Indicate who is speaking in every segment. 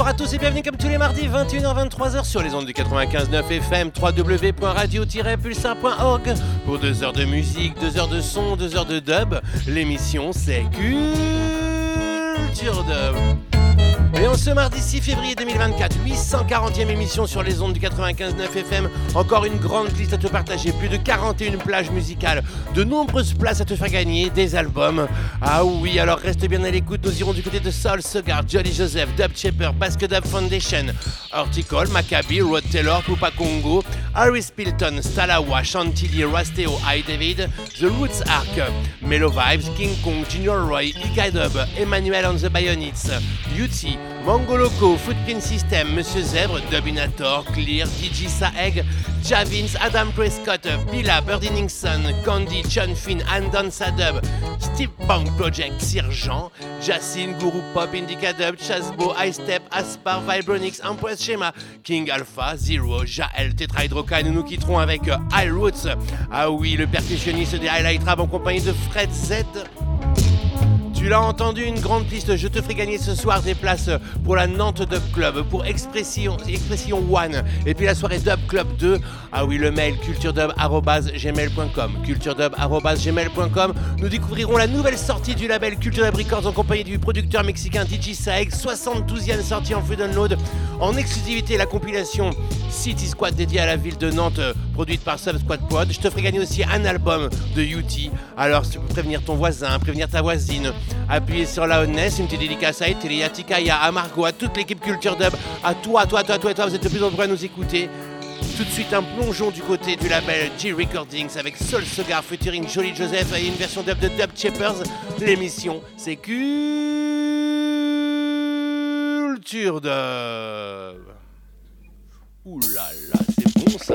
Speaker 1: Bonsoir à tous et bienvenue comme tous les mardis, 21h-23h sur les ondes du 95.9 FM, www.radio-pulsar.org pour deux heures de musique, deux heures de son, deux heures de dub. L'émission c'est Culture Dub. Et en ce mardi 6 février 2024, 840e émission sur les ondes du 95.9 FM. Encore une grande liste à te partager, plus de 41 plages musicales, de nombreuses places à te faire gagner, des albums. Ah oui, alors reste bien à l'écoute, nous irons du côté de Soul Sugar, Jolly Joseph, Dub Chipper, Basket Dub Foundation, Horticle, Maccabi, Rod Taylor, Pupa Congo, Harry Spilton, Stalawa, Chantilly, Rasteo, I David, The Roots Arc, Mellow Vibes, King Kong, Junior Roy, Ikai Emmanuel on the Bayonets, Yuti, Mongoloco, Footprint System, Monsieur Zèbre, Dubinator, Clear, DJ Saeg, Javins, Adam Prescott, Pila, Birdinningson, Candy, John Finn, Andon Sadub, Steve Punk Project, Sirgeant, Jacine, Guru Pop, Indica Dub, Chasbo, High Step, Aspar, Vibronix, Empress Schema, King Alpha, Zero, Jael, Tetrahydrocan. Nous nous quitterons avec euh, High Roots. Ah oui, le percussionniste des Highlight Rap en compagnie de Fred Z. Tu l'as entendu, une grande piste. Je te ferai gagner ce soir des places pour la Nantes Dub Club, pour Expression, One, et puis la soirée Dub Club 2. Ah oui, le mail culturedub.gmail.com. Culturedub.gmail.com. Nous découvrirons la nouvelle sortie du label Culture Dub Records en compagnie du producteur mexicain DJ Saeg, 72e sortie en free download. En exclusivité, la compilation City Squad dédiée à la ville de Nantes, produite par Sub Squad Prod. Je te ferai gagner aussi un album de UT. Alors, tu peux prévenir ton voisin, prévenir ta voisine, appuyer sur la honnête, une petite dédicace à Eteli, à Tikaya, à Margot, à toute l'équipe Culture Dub, à toi, à toi, à toi, à toi, toi, vous êtes de plus nombreux à nous écouter. Tout de suite un plongeon du côté du label G Recordings avec Soul Cigar featuring Jolly Joseph et une version dub de Dub Chippers. L'émission c'est Culture Dub. Ouh là là, c'est bon ça.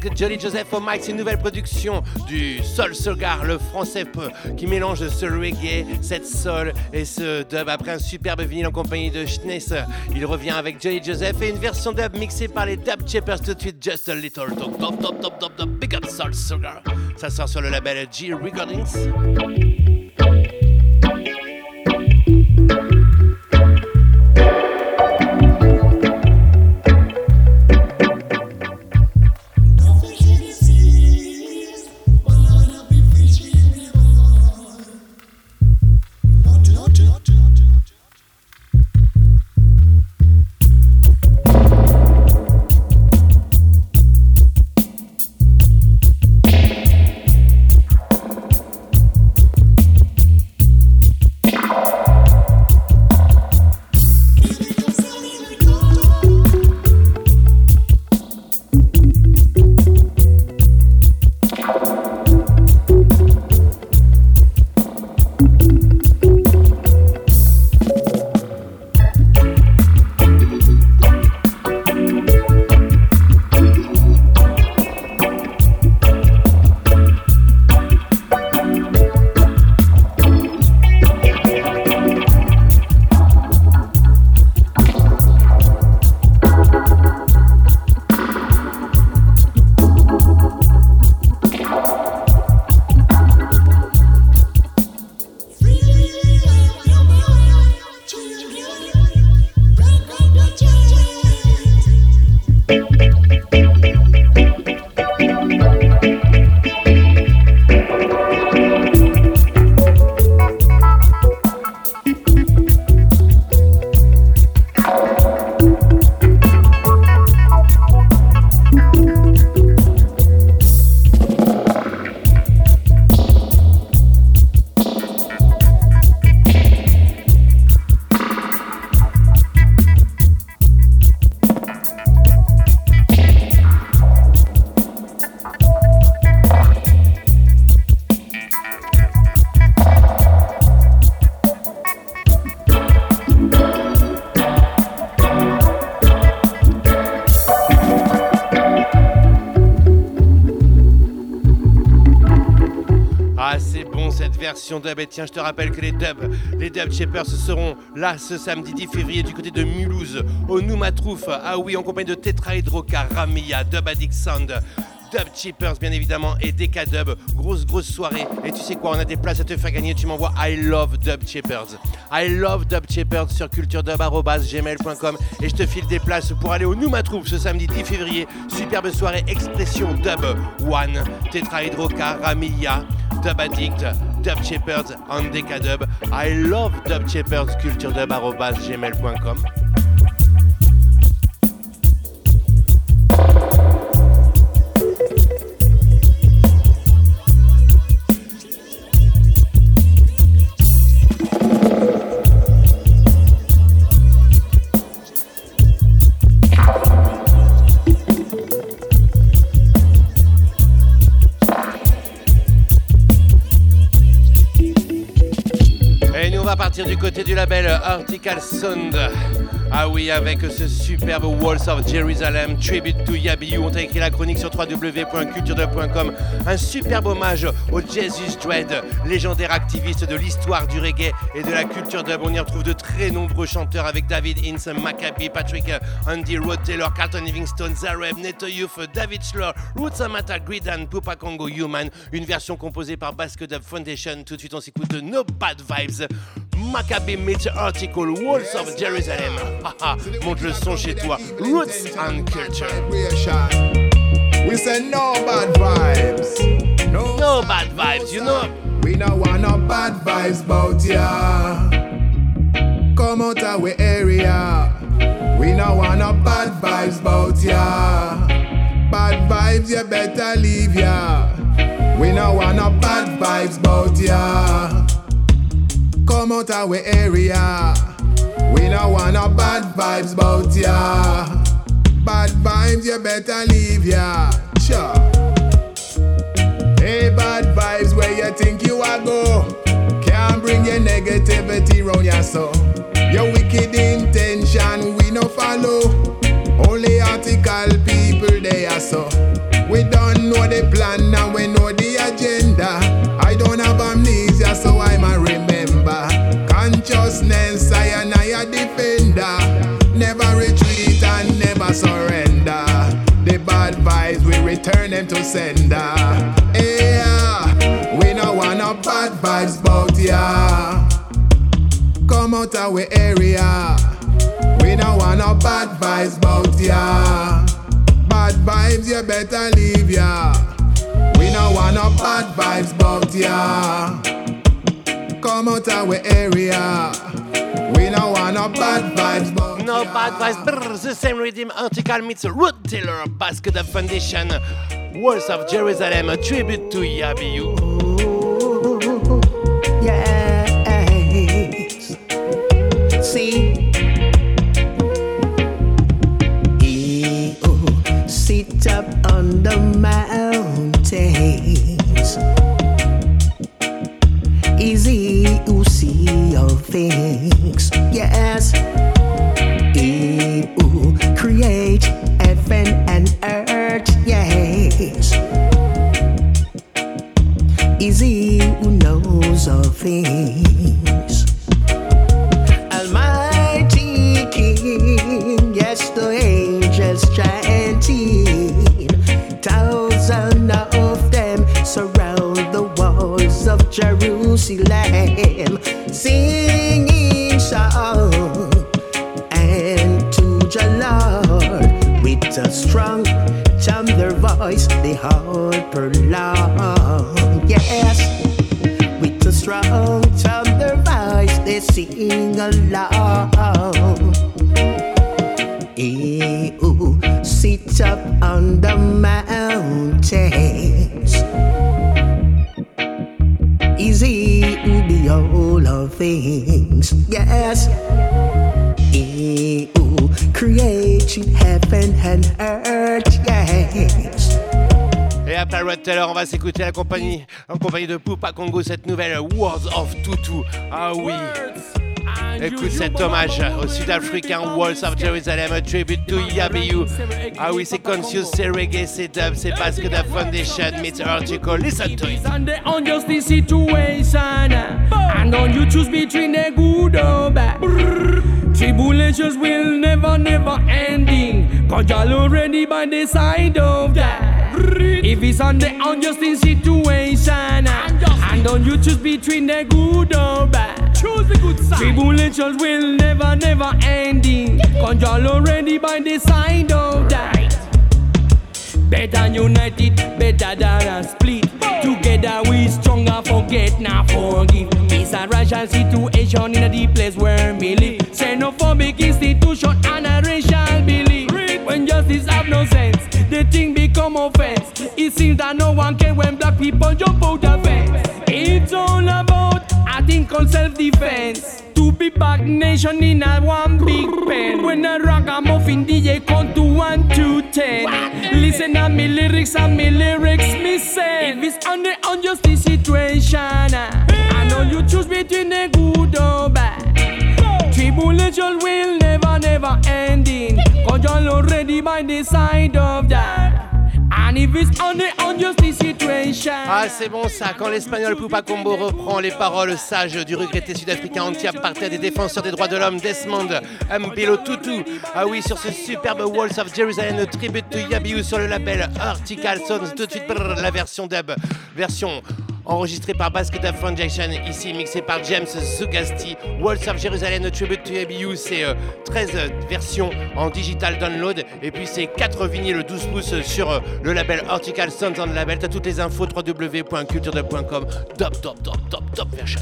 Speaker 1: Talk, Jolly Joseph au Mike, c'est une nouvelle production du Soul Cigar, le français peu, qui mélange ce reggae, cette soul et ce dub. Après un superbe vinyle en compagnie de Schness, il revient avec Jolly Joseph et une version dub mixée par les Dub Chippers tout de suite. Just a Little top, top, top, top, top, big up Soul Cigar. Ça sort sur le label G Recordings. Dub. Et tiens, je te rappelle que les dubs, les dub shapers seront là ce samedi 10 février du côté de Mulhouse, au Noumatrouf. Ah oui, en compagnie de Tetra Hydrocar, Ramia, Dub Addict Sound. Dub Cheapers bien évidemment et DK Dub. Grosse grosse soirée. Et tu sais quoi, on a des places à te faire gagner. Tu m'envoies I love Dub Cheapers. I love Dub Cheapers sur culturedub.gmail.com et je te file des places pour aller au Noumatrouf ce samedi 10 février. Superbe soirée Expression Dub One, Tetra Hydrocar, Ramilla, Dub Addict. Dub Shepherds on Decadub. I love Dub Shepherds, culturedub.gmail.com. côté du label Article Sound. Ah oui, avec ce superbe Walls of Jerusalem, Tribute to Yabiyu. On t'a écrit la chronique sur www.culture.com. Un superbe hommage au Jesus Dread, légendaire activiste de l'histoire du reggae et de la culture dub. On y retrouve de très nombreux chanteurs avec David Ince, Maccabi, Patrick Andy, Rod Taylor, Carlton Livingstone, Zareb, Neto Youth, David Schlor, Roots Amata, Gridan, Pupa Congo, Human. Une version composée par Basque Dub Foundation. Tout de suite, on s'écoute de No Bad Vibes. Maccabi meets Article, Walls of Jerusalem. Monte le son chez toi. Roots and Culture.
Speaker 2: We say no bad vibes.
Speaker 1: No, no bad vibes, you know.
Speaker 2: We no want no bad vibes bout ya. Come out of we area. We no want no bad vibes bout ya. Bad vibes, you better leave ya. We no want no bad vibes bout ya come out our area. We no want no bad vibes bout ya. Bad vibes, you better leave ya. Sure. Hey, bad vibes, where you think you are go? Can't bring your negativity round ya so. Your wicked intention we no follow. Only article people they are so. We don't know the plan and we know surrender. The bad vibes, we return them to sender. Yeah, we no want no bad vibes bout ya. Come out our area. We no want no bad vibes bout ya. Bad vibes, you better leave ya. We no want no bad vibes bout ya. Come out our area. We no want no bad vibes bout
Speaker 1: No bad vibes. Brr, the same rhythm article meets Root Taylor, Basket of Foundation, Walls of Jerusalem, a tribute to Yabiyu.
Speaker 3: Yes. See. Oh, sit up on the mountains. Easy to see all things, yes. He who create heaven and earth, yes. Easy who knows all things. Almighty King, yes, Jerusalem, singing song. And to the Lord with a strong tender voice they hold prolong. Yes, with a strong tender voice they sing along. Ew, sit up on the mountains. Easy to be all of things. Yes. Ew, create heaven and earth. Yes.
Speaker 1: Et après Red Taylor, on va s'écouter la compagnie, en compagnie de Poupa Congo, cette nouvelle Words of Tutu. Ah oui. Écoute cet hommage au Sud-Africain Walls of Jerusalem, a tribute to Yabiyu. Ah oui, c'est Conscious, c'est reggae, c'est dub, c'est parce que the foundation meets article. Listen to it.
Speaker 4: And the unjustice situation. And don't you choose between the good or bad. Tribulations will never, never ending. Cause y'all already by the side of that. If it's on the unjust situation. And don't you choose between the good or bad. Choose the good side. Tribulations will never, never ending. Cause y'all already by the side of that. Better united, better than a split. Together we stronger, forget now forgive. Peace and racial situation in a deep place where we live. Xenophobic institution and a racial belief. When justice have no sense, the thing become offense. It seems that no one care when black people jump out the fence. It's all about acting on self-defense. To be back nation in a one big pen. When a ragamuffin DJ come to one to ten. Listen to me lyrics and me lyrics me say. If it's on the unjustice situation, I know you choose between the good or bad. Tribulation will never, never ending. Cause you're already by the side of that.
Speaker 1: Ah, c'est bon ça, quand l'espagnol Poupa Combo reprend les paroles sages du regretté sud-africain anti-apartheid des défenseurs des droits de l'homme Desmond Mbilo Tutu. Ah oui, sur ce superbe Walls of Jerusalem, le tribute to Yabiou sur le label Article Sons. Tout de suite, la version dub, version enregistrée par Basket of Foundation, ici mixée par James Zugasti. Walls of Jerusalem, le tribute to Yabiou, c'est euh, 13 versions en digital download et puis c'est 4 vinyles 12 pouces sur euh, le label Article Sons on label. T'as toutes les infos www.culturedub.com. Top, top, top, top, top version.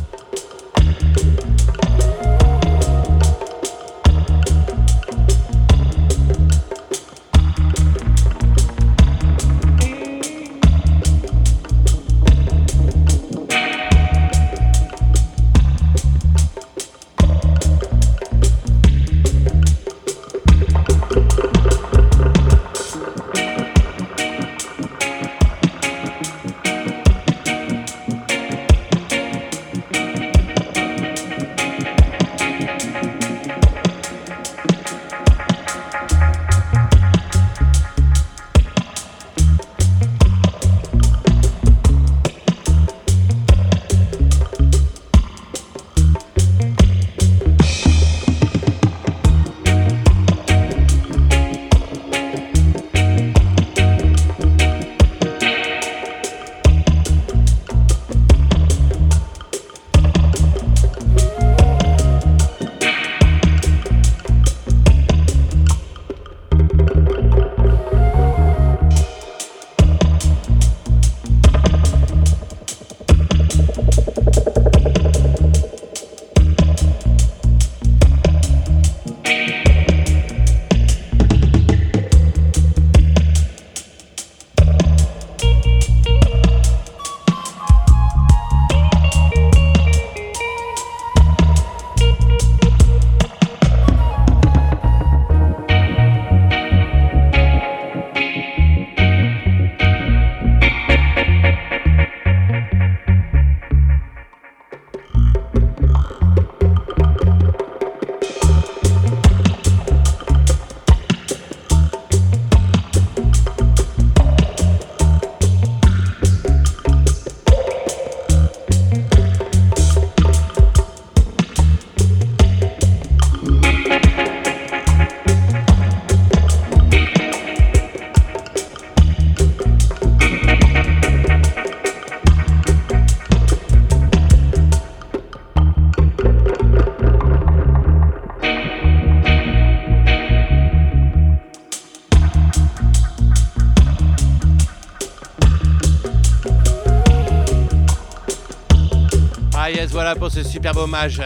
Speaker 1: Pour ce superbe hommage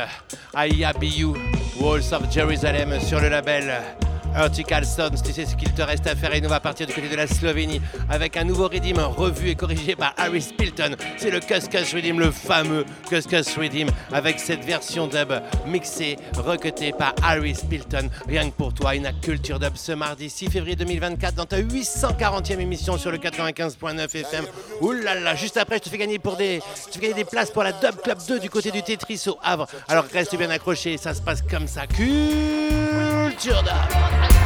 Speaker 1: à Yabiyu, Walls of Jerusalem sur le label Vertical Sons, tu sais ce qu'il te reste à faire et nous va partir du côté de la Slovénie avec un nouveau Redeem revu et corrigé par Harry Spilton. C'est le Cuscus Redeem, le fameux Cuscus Redeem avec cette version dub mixée, requetée par Harry Spilton. Rien que pour toi, une culture dub ce mardi 6 février 2024 dans ta 840e émission sur le 95.9 FM. Là, juste après, je te fais gagner pour des, je te fais gagner des places pour la Dub Club 2 du côté du Tetris au Havre. Alors reste bien accroché, ça se passe comme ça. Culture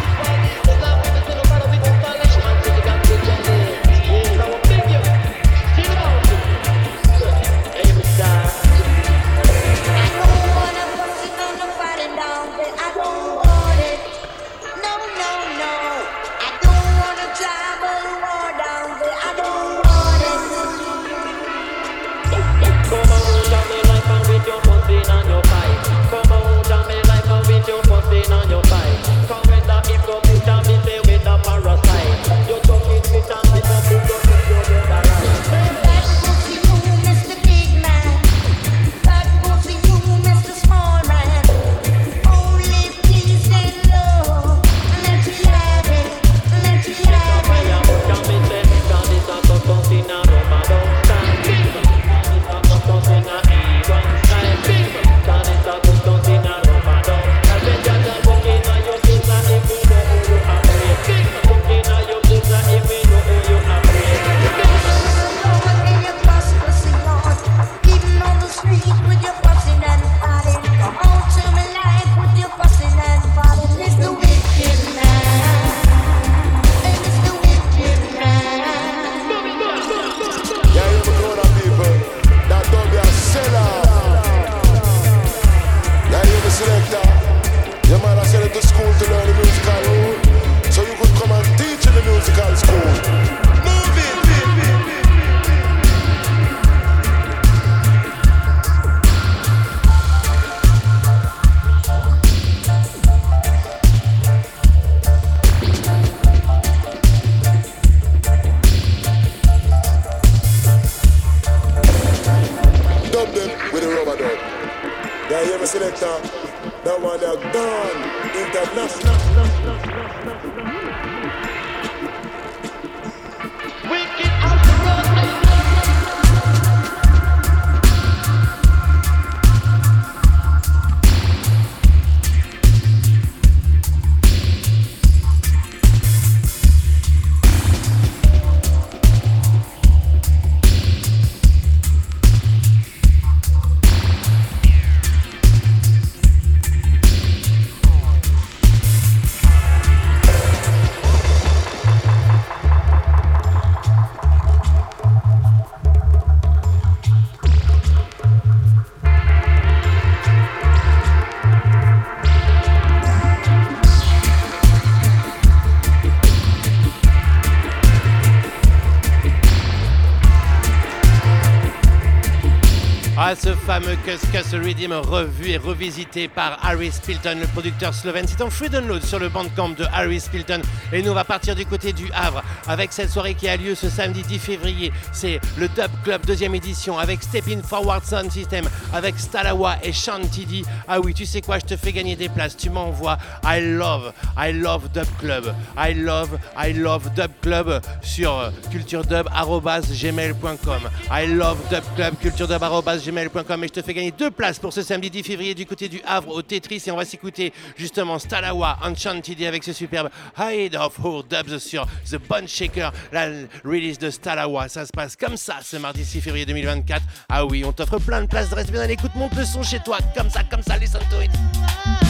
Speaker 1: fameux Cuscus Redeem revu et revisité par Harry Spilton, le producteur slovène. C'est en free download sur le bandcamp de Harry Spilton. Et nous, on va partir du côté du Havre avec cette soirée qui a lieu ce samedi 10 février. C'est le Dub Club deuxième édition avec Stepping Forward Sound System, avec Stalawa et Shantidi. Ah oui, tu sais quoi, je te fais gagner des places. Tu m'envoies I love, I love Dub Club. I love, I love Dub Club sur culturedub.gmail.com. I love Dub Club, culturedub.gmail.com je te fais gagner deux places pour ce samedi 10 février du côté du Havre au Tetris et on va s'écouter justement Stalawa Enchanted avec ce superbe Hide of Who Dubs sur The Bun Shaker, la release de Stalawa. Ça se passe comme ça ce mardi 6 février 2024. Ah oui, on t'offre plein de places, reste bien à l'écoute, monte le son chez toi, comme ça, comme ça, listen to it.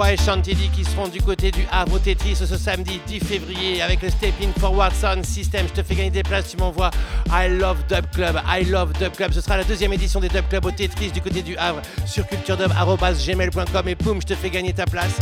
Speaker 1: Et Chantilly qui seront du côté du Havre Tetris ce samedi 10 février avec le Stepping Forward Sound System. Je te fais gagner des places, tu m'envoies I Love Dub Club, I Love Dub Club. Ce sera la deuxième édition des Dub Club au Tetris du côté du Havre sur culturedub.gmail.com et poum, je te fais gagner ta place.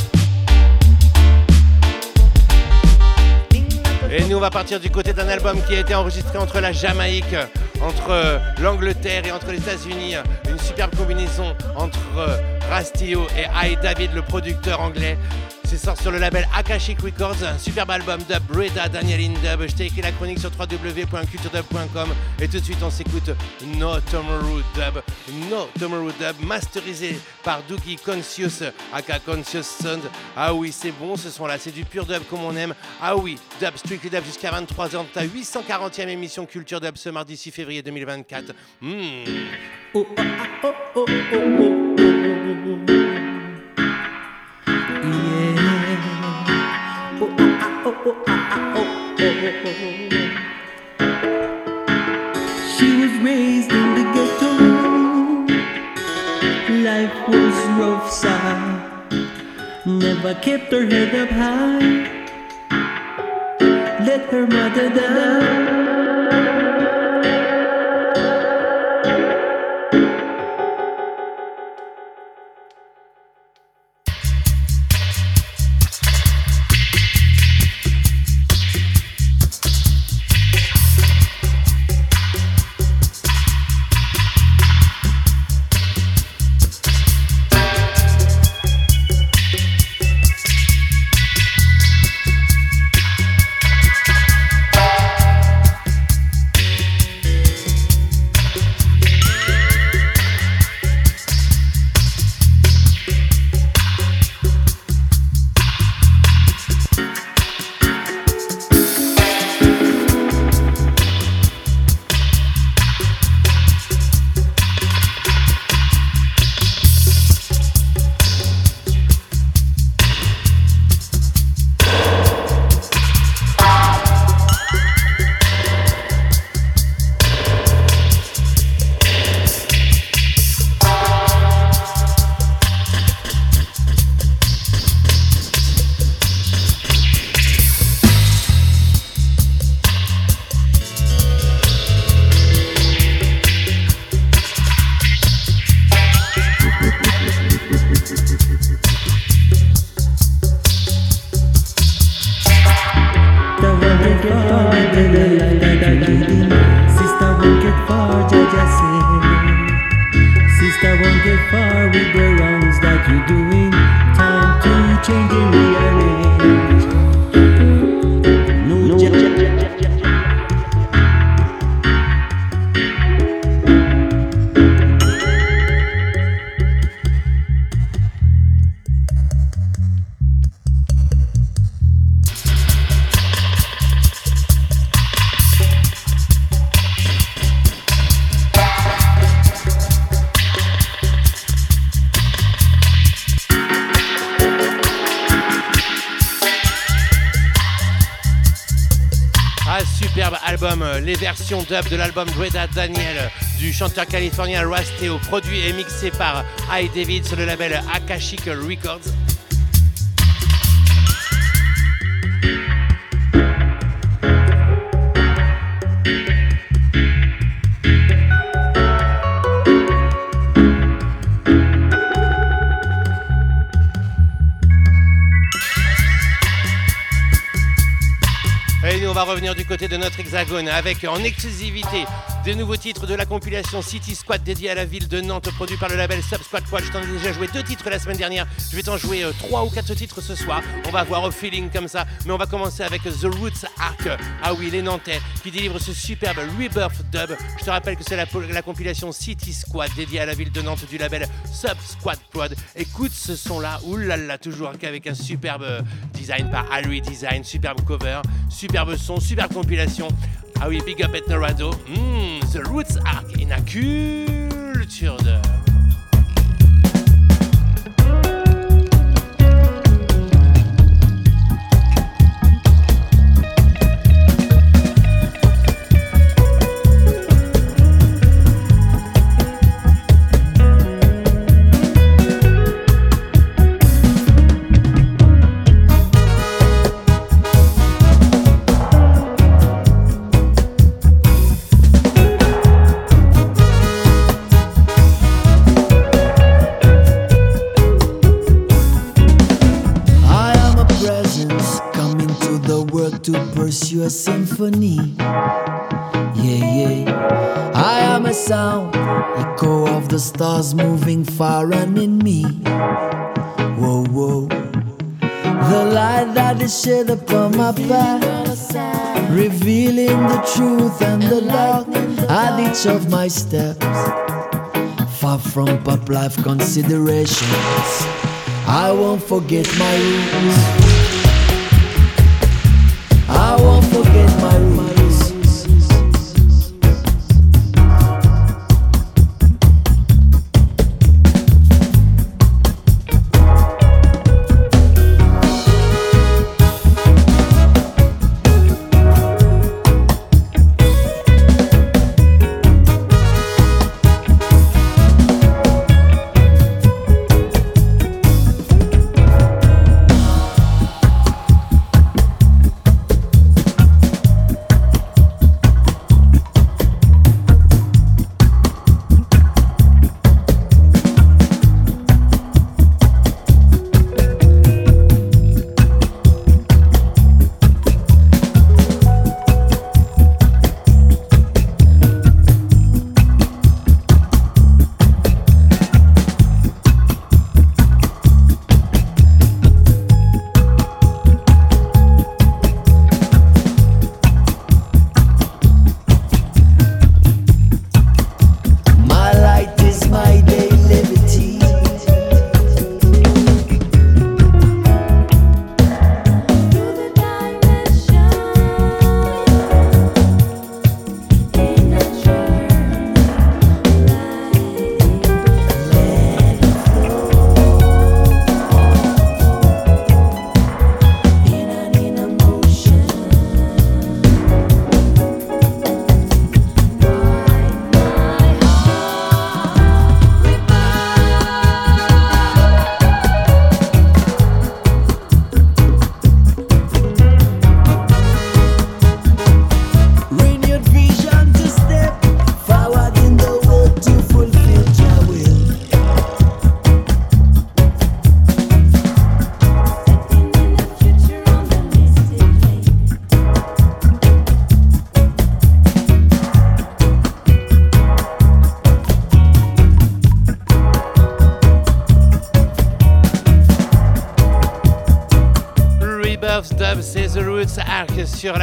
Speaker 1: Et nous, on va partir du côté d'un album qui a été enregistré entre la Jamaïque, entre l'Angleterre et entre les États-Unis. Une superbe combinaison entre Rastio et I David, le producteur anglais. C'est sorti sur le label Akashic Records, un superbe album dub, Breda Daniel in Dub. Je t'ai écrit la chronique sur www.culturedub.com et tout de suite on s'écoute No Tomorrow Dub, No Tomorrow Dub, masterisé par Doogie Conscious, aka Conscious Sound. Ah oui, c'est bon ce son-là, c'est du pur dub comme on aime. Ah oui, dub, strictly dub jusqu'à 23h, ta 840e émission Culture Dub ce mardi 6 février 2024. Hmm. Oh, ah, oh, oh, Oh, oh, ah, ah, oh,
Speaker 5: she was raised in the ghetto. Life was rough, side. Never kept her head up high. Let her mother down.
Speaker 1: De l'album Breda Daniel du chanteur californien Rasteo, produit et mixé par I David sur le label Akashic Records. Revenir du côté de notre hexagone avec en exclusivité des nouveaux titres de la compilation City Squad dédiée à la ville de Nantes, produit par le label Sub Squad Quad. Je t'en ai déjà joué deux titres la semaine dernière. Je vais t'en jouer euh, trois ou quatre titres ce soir. On va voir au feeling comme ça. Mais on va commencer avec The Roots Arc. Ah oui, les Nantais qui délivrent ce superbe Rebirth Dub. Je te rappelle que c'est la, la, compilation City Squad dédiée à la ville de Nantes du label Sub Squad Quad. Écoute ce son-là. Oulala, toujours avec un superbe euh, design par Harry Design. Superbe cover, superbe son, superbe compilation. Ah oui, big up Etnorado. Mmh, The Roots Arc in a culture de...
Speaker 5: pursue a symphony. Yeah, yeah. I am a sound, echo of the stars moving far and in me. Whoa, whoa. The light that is shed upon my path, revealing the truth and the dark at each of my steps. Far from pop life considerations, I won't forget my roots.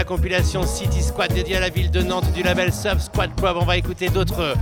Speaker 1: Compilation City Squad dédiée à la ville de Nantes du label Sub Squad Club. On va écouter d'autres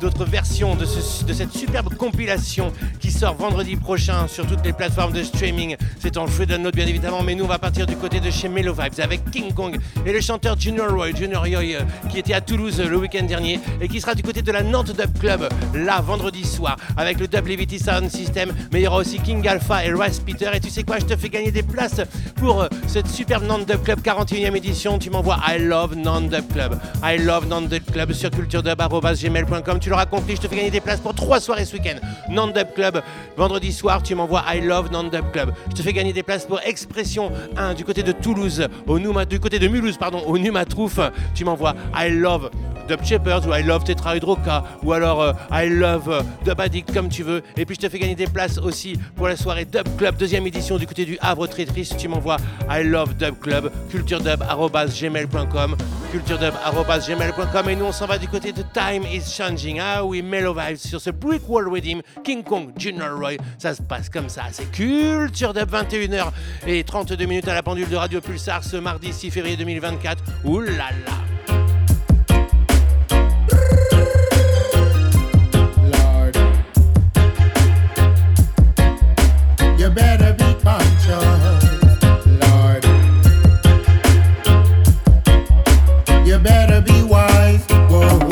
Speaker 1: d'autres versions de, ce- de cette superbe compilation qui sort vendredi prochain sur toutes les plateformes de streaming. C'est en free download bien évidemment, mais nous on va partir du côté de chez Mellow Vibes avec King Kong et le chanteur Junior Roy, Junior Roy euh, qui était à Toulouse euh, le week-end dernier et qui sera du côté de la Nantes Dub Club là vendredi soir avec le Dub Levity Sound System. Mais il y aura aussi King Alpha et Rice Peter. Et tu sais quoi, je te fais gagner des places pour euh, cette superbe Nantes Dub Club 41e édition. Tu m'envoies I love Nantes Dub Club. I love Nantes Dub Club sur culturedub.gmail.com. Tu l'auras compris, je te fais gagner des places pour trois soirées ce week-end. Nantes Dub Club, vendredi soir, tu m'envoies I love Nantes Dub Club. Je te fais gagner des places pour Expression 1 du côté de Toulouse, au Numa, du côté de Mulhouse, pardon, au Numatrouf. Tu m'envoies I love Dub Shepherds ou I Love Tetra Hydroca ou alors euh, I Love euh, Dub Addict comme tu veux. Et puis je te fais gagner des places aussi pour la soirée Dub Club, deuxième édition du côté du Havre très triste. Tu m'envoies I Love Dub Club, culturedub.gmail.com, culturedub.gmail.com et nous on s'en va du côté de Time is Changing. Ah oui, Mellow Vibes sur ce Brick Wall Redeem, King Kong, Junior Roy. Ça se passe comme ça, c'est Culture Dub 21h et 32 minutes à la pendule de Radio Pulsar ce mardi 6 février 2024. Ouh là là!
Speaker 2: You better be conscious, Lord. You better be wise.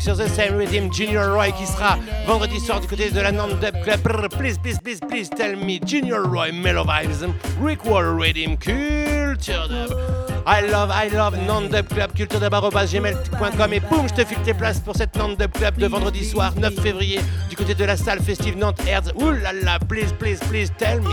Speaker 6: Sur The Same Rhythm, Junior Roy qui sera vendredi soir du côté de la Nantes Dub Club. Please, please, please, please tell me Junior Roy, Mellow Vibes, Rick Wall Rhythm, Culture Dub. I love, I love Nantes Dub Club, culture gmail.com et boum, je te file tes places pour cette Nantes Dub Club de vendredi soir 9 février du côté de la salle festive Nantes Hertz. Ouh là là, please, please, please tell me.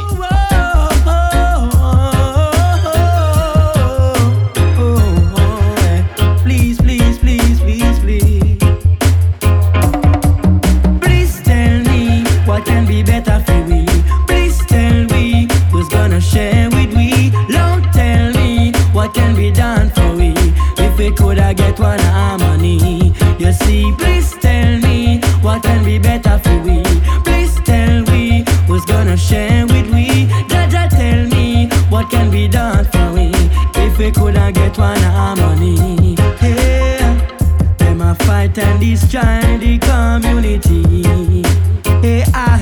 Speaker 6: Please tell me what can be better for we. Please tell we who's gonna share with we. Jaja, tell me what can be done for we if we coulda get one harmony. Hey, them a fight and destroy the community. Hey, I.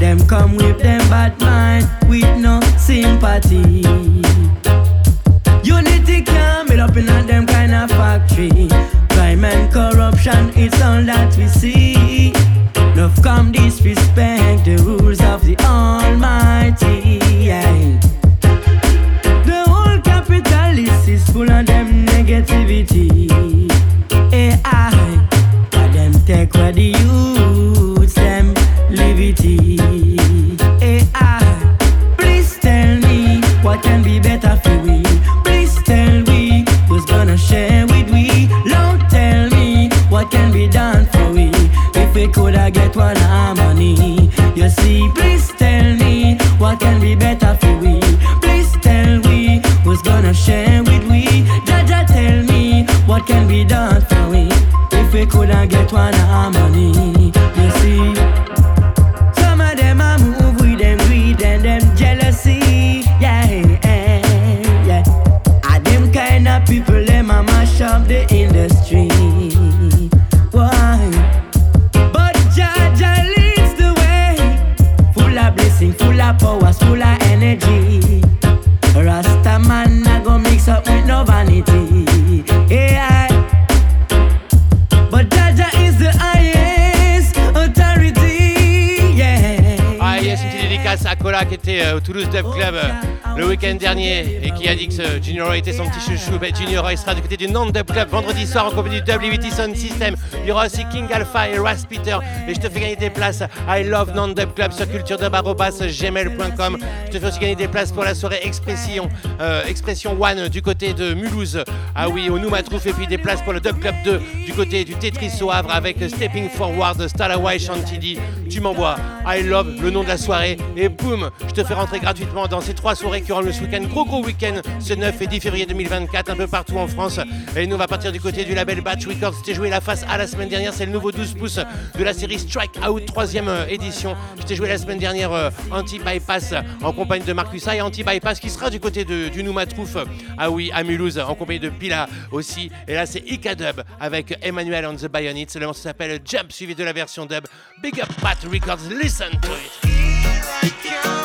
Speaker 6: Them come with them bad mind with no sympathy. Unity can't build up in a them kind of factory and corruption, is all that we see. Love come disrespect the rules of the Almighty. Yeah. The whole capitalist is full of them negativity. AI, but them take where the youths them liberty. AI, please tell me what can be can be done for we if we could not get one harmony.
Speaker 1: Euh, au Toulouse Dub Club.
Speaker 6: Oh, Junior sera du côté du Nantes Club vendredi soir en compagnie du WT Sound System. Il y aura aussi King Alpha et Ras Peter. Et je te fais gagner des places I Love Nantes Club sur culturedub.gmail.com. Je te fais aussi gagner des places pour la soirée Expression, euh, Expression One du côté de Mulhouse. Ah oui, au Noumatrouf. Et puis des places pour le Dub Club 2 du côté du Tetris au Havre avec Stepping Forward, Stalaway Chantilly. Tu m'envoies I Love, le nom de la soirée. Et boum, je te fais rentrer gratuitement dans ces trois soirées auront le week-end. Gros gros week-end ce 9 et 10 février 2024, un peu partout en France. Et nous, on va partir du côté du label Batch Records. C'était joué la face à la semaine dernière. C'est le nouveau 12 pouces de la série Strike Out, troisième euh, édition. Je t'ai joué la semaine dernière euh, Anti-Bypass en compagnie de Marcus et Anti-Bypass qui sera du côté de, du Noumatrouf. Ah oui, à Mulhouse, en compagnie de Pila aussi. Et là, c'est Ika Dub avec Emmanuel on the Bayonets. Le morceau s'appelle Jump, suivi de la version dub. Big Up Bat Records, listen to it.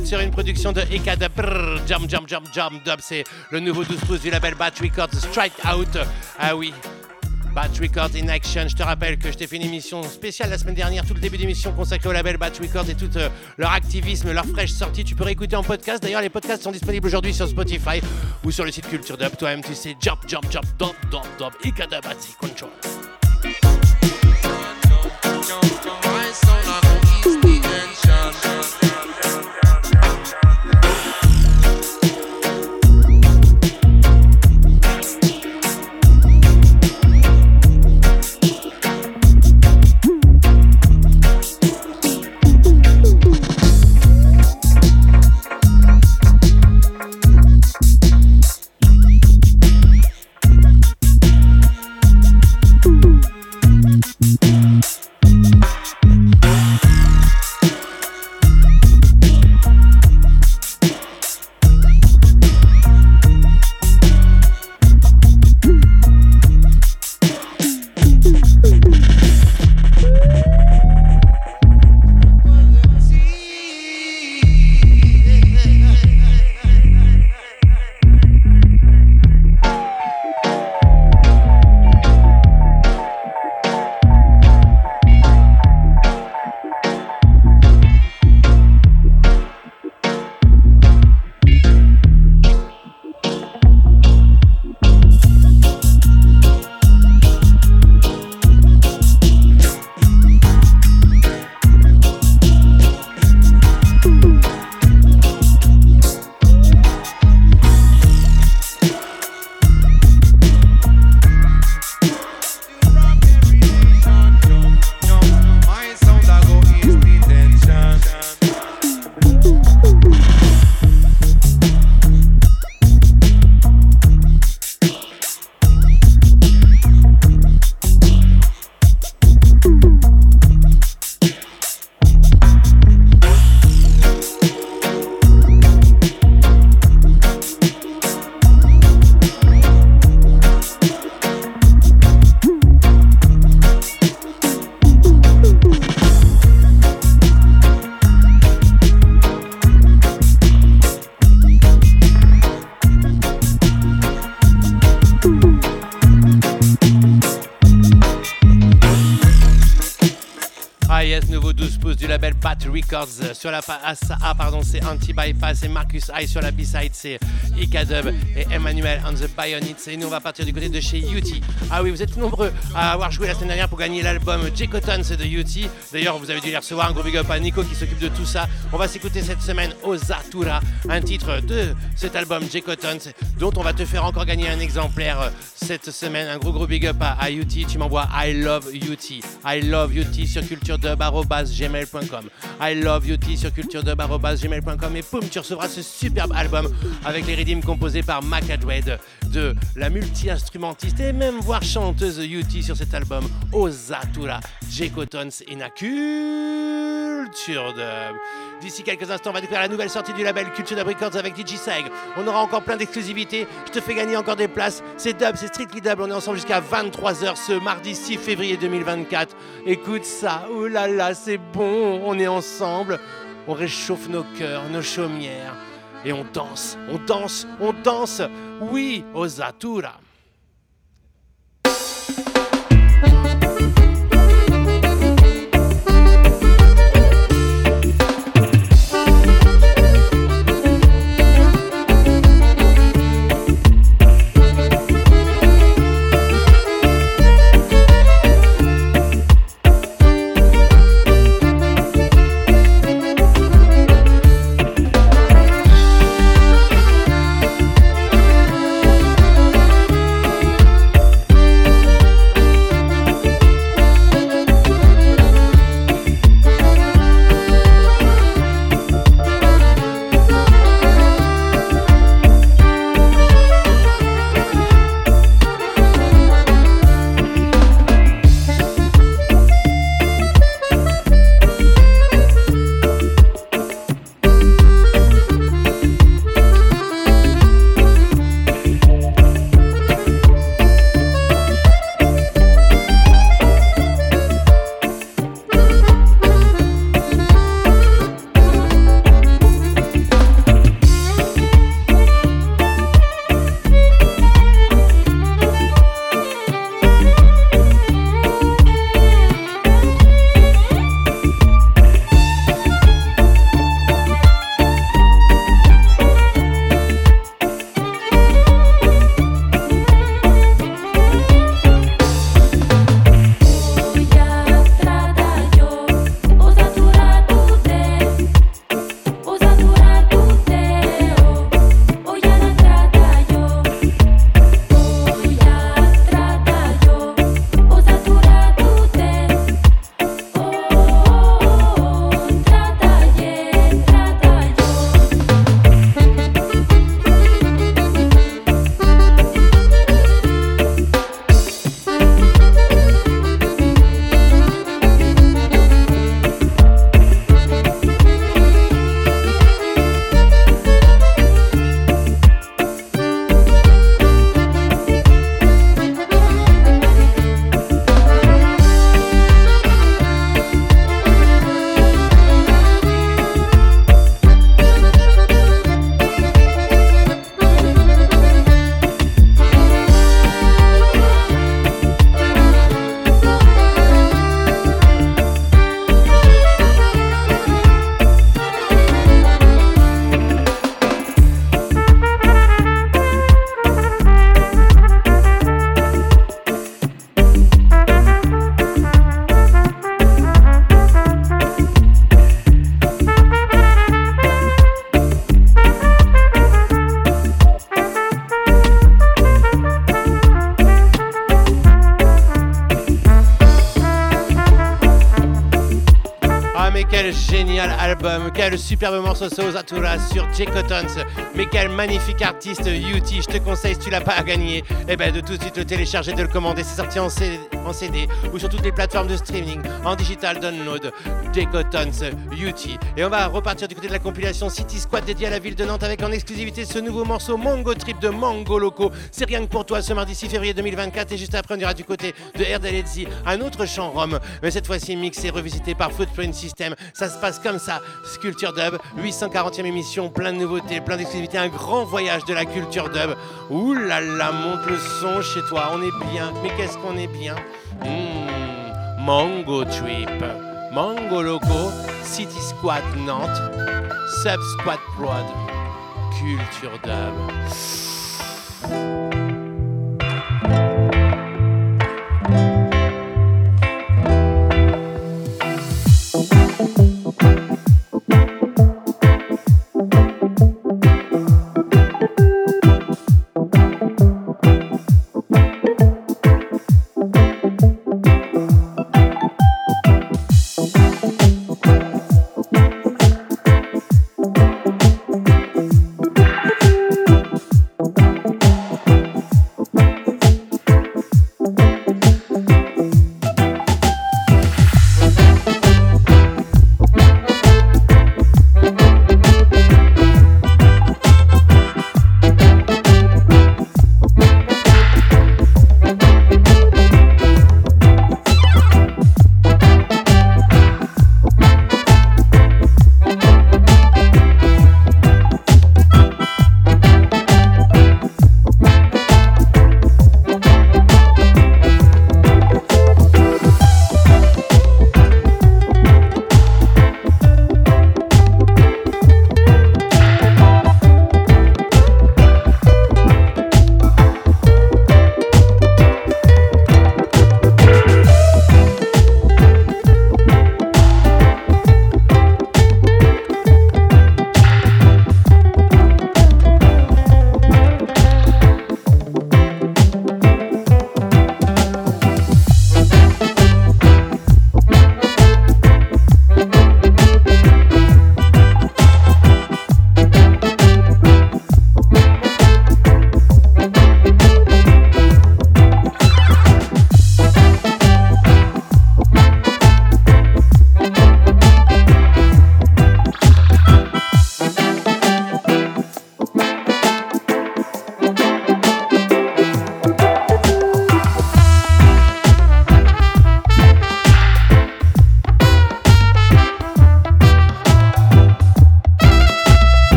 Speaker 1: Sur une production de Eka de Jump, Jump, Jump, Jump, Dub, c'est le nouveau 12 pouces du label Bat Records, Strike Out. Ah oui, Bat Records in Action. Je te rappelle que je t'ai fait une émission spéciale la semaine dernière, tout le début d'émission consacré au label Bat Records et tout euh, leur activisme, leur fraîche sortie. Tu peux réécouter en podcast. D'ailleurs, les podcasts sont disponibles aujourd'hui sur Spotify ou sur le site Culture Dub. Toi-même, tu sais, jump, jump, jump, dub, dub, dub, Eka Dub, Control. Euh, sur la ah, ah, pardon, c'est Anti-Bypass et Marcus High sur la B-side, c'est Ikadub et Emmanuel on the Bionics. Et nous, on va partir du côté de chez UT. Ah oui, vous êtes nombreux à avoir joué la semaine dernière pour gagner l'album J c'est de UT. D'ailleurs, vous avez dû les recevoir. Un gros big up à Nico qui s'occupe de tout ça. On va s'écouter cette semaine Ozatura, un titre de cet album J dont on va te faire encore gagner un exemplaire euh, cette semaine. Un gros gros big up à, UT. Tu m'envoies I love UT. I love UT sur culturedub.gmail.com. I love UT sur culturedub.gmail.com et poum, tu recevras ce superbe album avec les rythmes composés par Mac de la multi-instrumentiste et même voire chanteuse UT sur cet album Ozatura J. Cotons in a Culture Dub. D'ici quelques instants, on va découvrir la nouvelle sortie du label Culture Dub Records avec DJ. On aura encore plein d'exclusivités. Je te fais gagner encore des places. C'est Dub, c'est Strictly Dub. On est ensemble jusqu'à 23h ce mardi 6 février 2024. Écoute ça. Ouh là là, c'est bon. On est ensemble. On réchauffe nos cœurs, nos chaumières. Et on danse, on danse, on danse. Oui, Ozatura. Superbe morceau Sozatura sur J Cottons, mais quel magnifique artiste UT, je te conseille si tu l'as pas à gagner, eh ben de tout de suite le télécharger, de le commander, c'est sorti en CD, en CD, ou sur toutes les plateformes de streaming, en digital download, J Cottons UT. Et on va repartir du côté de la compilation City Squad dédiée à la ville de Nantes avec en exclusivité ce nouveau morceau Mango Trip de Mango Loco. C'est rien que pour toi ce mardi 6 février 2024 et juste après on ira du côté de Erdelezzi, un autre chant rome, mais cette fois-ci mixé, revisité par Footprint System. Ça se passe comme ça. Sculpture Dub, 840e émission, plein de nouveautés, plein d'exclusivités, un grand voyage de la culture dub. Ouh là là, monte le son chez toi, on est bien. Mais qu'est-ce qu'on est bien? Mmh. Mango Trip, Mango Loco, City Squad Nantes, Sub Squad Prod, Culture Dub.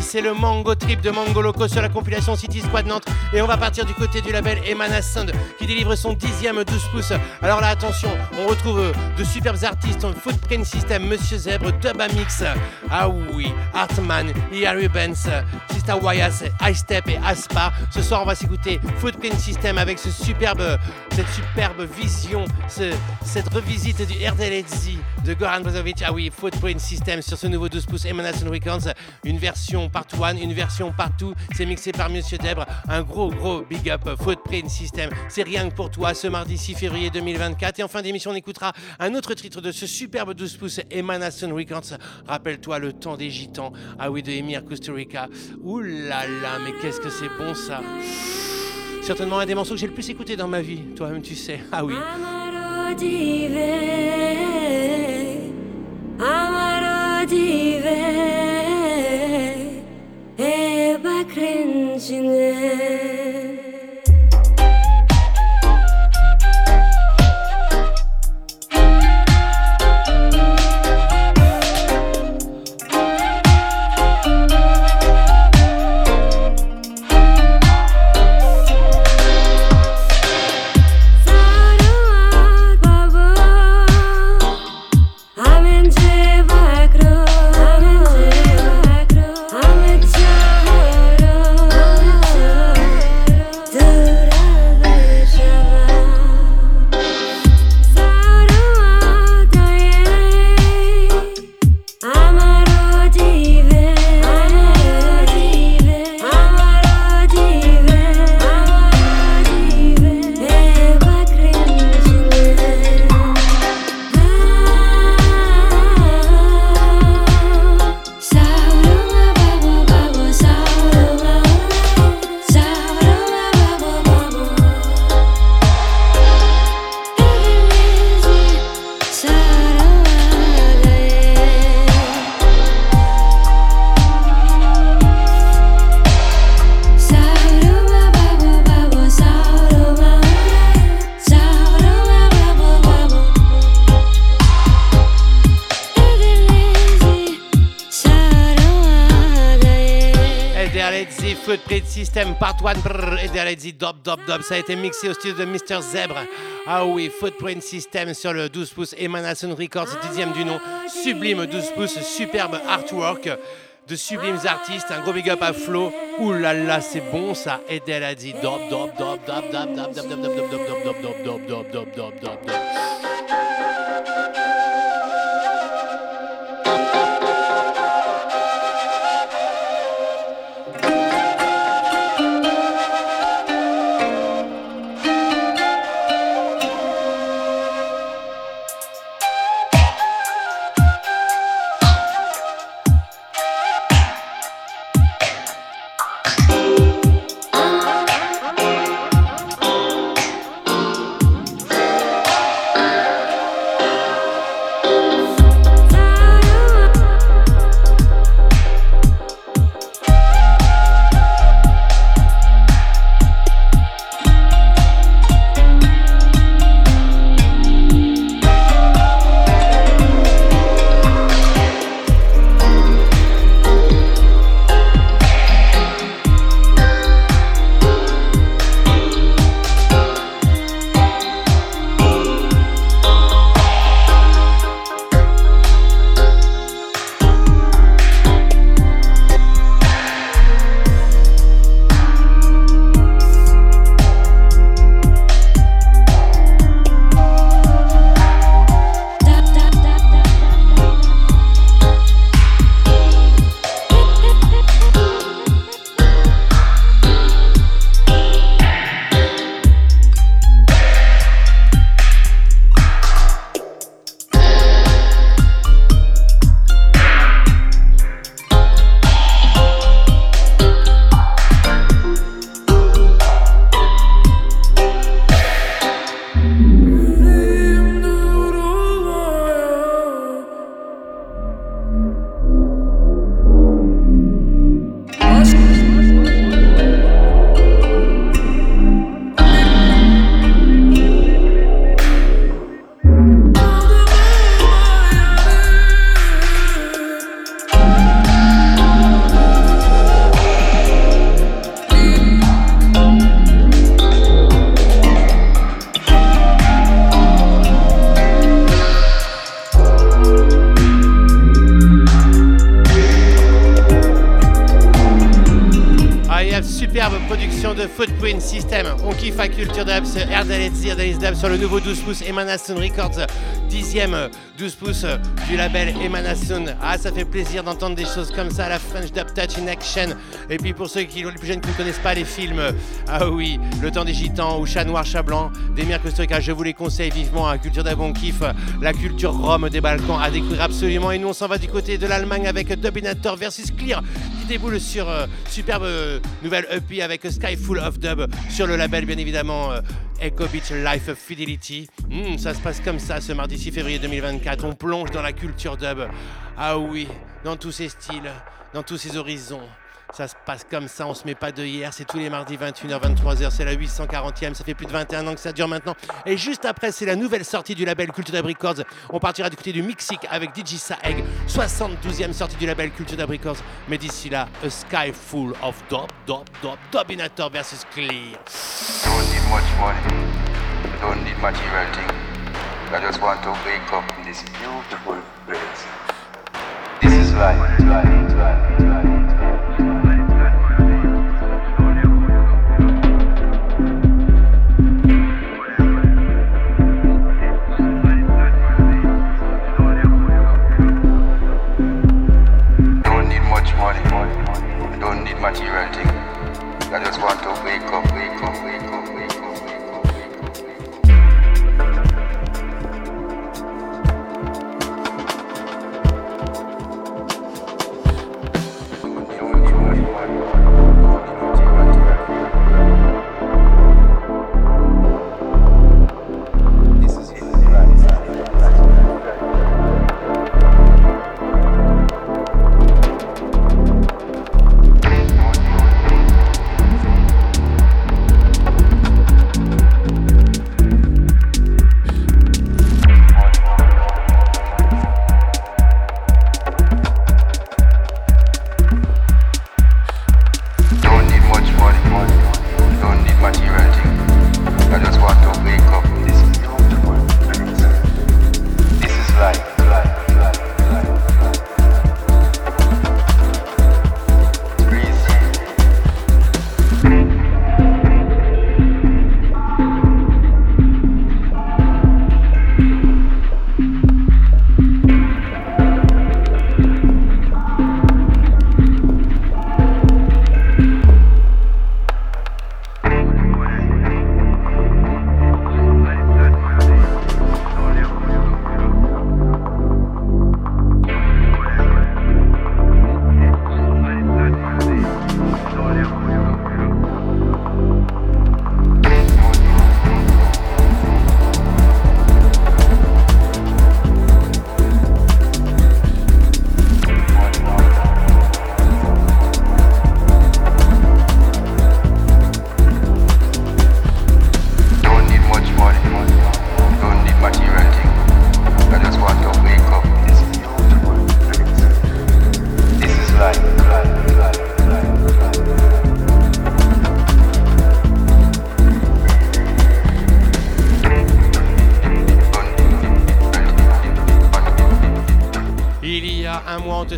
Speaker 1: C'est le Mango Trip de Mango Loco sur la compilation City Squad Nantes. Et on va partir du côté du label Emana Sound qui délivre son dixième 12 pouces. Alors là, attention, on retrouve de superbes artistes, Footprint System, Monsieur Zèbre, Dubamix, ah oui, Artman, Harry Benz, Sista Wayas, High Step et Aspa. Ce soir, on va s'écouter Footprint System avec ce superbe, cette superbe vision, cette revisite du RDLZ de Goran Brozovic. Ah oui, Footprint System sur ce nouveau 12 pouces Emanation Records. Une version part one, une version partout. C'est mixé par Monsieur Debre. Un gros, gros big up Footprint System. C'est rien que pour toi ce mardi 6 février 2024. Et en fin d'émission, on écoutera un autre titre de ce superbe 12 pouces Emanation Records. Rappelle-toi le temps des gitans. Ah oui, de Emir Costa Rica. Ouh là là, mais qu'est-ce que c'est bon ça Certainement un des morceaux que j'ai le plus écouté dans ma vie, toi-même tu sais. Ah oui. Amarodive, Eba. System Part 1 et Dop Dop. Ça a été mixé au studio de Mr. Zèbre. Ah oui, Footprint System sur le 12 pouces Emanation Records, dixième du nom. Sublime 12 pouces, superbe artwork de sublimes artistes. Un gros big up à Flo. Ouh c'est bon ça. Et a dit Dop Dop Dop Dop Dop Dop Dop Dop Dop Dop Dop Dop Dop Dop Dop Dop Dop 12 pouces Emanation Records, dixième 12 pouces du label Emanation. Ah, ça fait plaisir d'entendre des choses comme ça, la French Dub Touch in Action. Et puis pour ceux qui, les plus jeunes qui ne connaissent pas les films, ah oui, Le Temps des Gitans ou Chat Noir, Chat Blanc, des Costa Rica, je vous les conseille vivement. à Culture d'Avon Kiff, la culture rome des Balkans à découvrir absolument. Et nous, on s'en va du côté de l'Allemagne avec Dubinator versus Clear qui déboule sur euh, superbe euh, nouvelle EP avec Sky Full of Dub sur le label, bien évidemment. Echo Beach Life Fidelity. Hmm, ça se passe comme ça ce mardi 6 février 2024. On plonge dans la culture dub. Ah oui, dans tous ces styles, dans tous ces horizons. Ça se passe comme ça, on se met pas de hier, c'est tous les mardis 21h, 23h, c'est la 840e, ça fait plus de 21 ans que ça dure maintenant. Et juste après, c'est la nouvelle sortie du label Culture Records. On partira du côté du Mixik avec DJ Saeg, 72e sortie du label Culture Records. Mais d'ici là, A Sky Full of Dop, Dop, Dop, Dominator versus Clear.
Speaker 7: Don't need much money, don't need material thing. I just want to wake up in this beautiful place. This is life, life, life, life.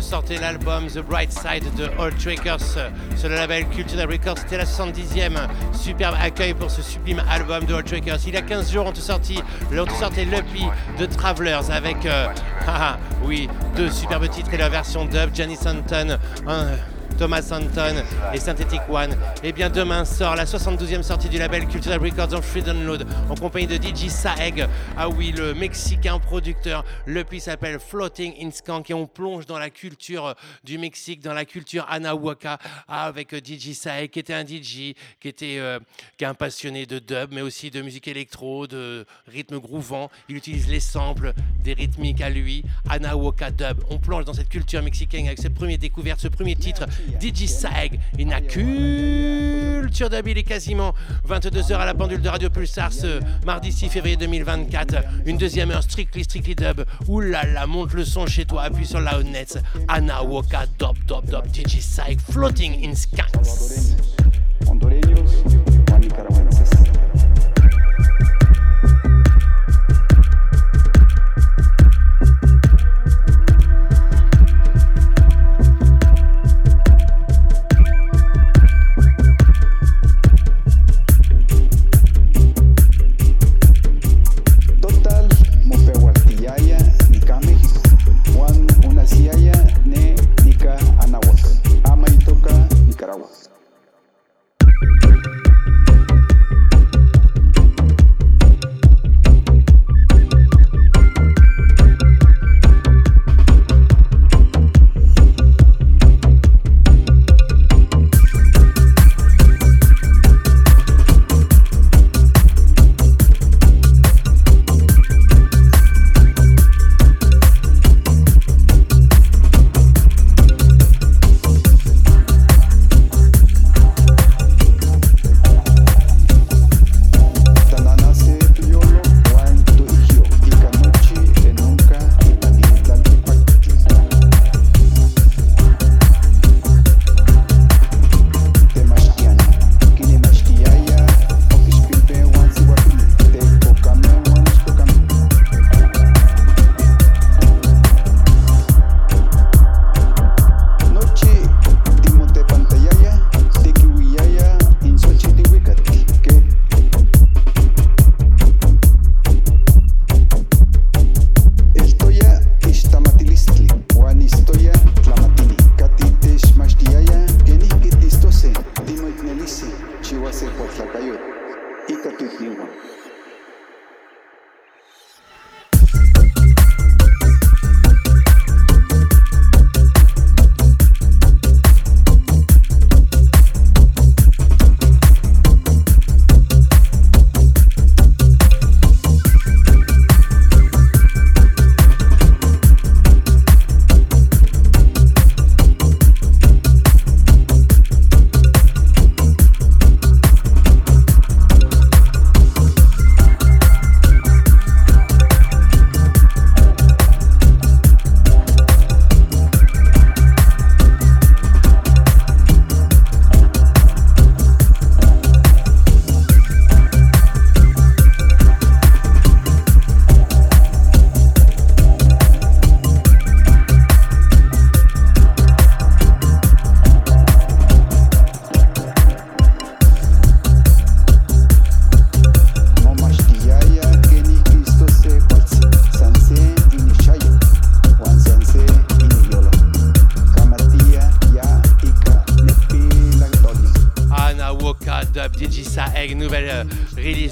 Speaker 1: sortait l'album The Bright Side de All Trackers sur le label Cultural Records. C'était la 70e. Superbe accueil pour ce sublime album de All Trackers Il y a 15 jours, on te sortit, on te sortait l'EPI de Travelers avec, euh, ah, ah, oui, deux superbes titres et la version dub. Johnny Santon, Thomas Santon et Synthetic One et eh bien demain sort la 72e sortie du label Cultural Records en free download en compagnie de DJ Saeg. Ah oui, le mexicain producteur. Le pays s'appelle Floating in Skank et on plonge dans la culture du Mexique, dans la culture Anahuaca ah, avec DJ Saeg qui était un DJ, qui était euh, qui est un passionné de dub mais aussi de musique électro, de rythme groovant. Il utilise les samples, des rythmiques à lui. Anahuaca dub. On plonge dans cette culture mexicaine avec ses premières découvertes, ce premier titre DJ Sag, une culture d'habile est quasiment 22h à la pendule de Radio Pulsar ce mardi 6 février 2024. Une deuxième heure strictly, strictly dub. Oulala, monte le son chez toi, appuie sur la honnête. Anna Woka, dop, dop, dop, DJ Sag, floating in skanks.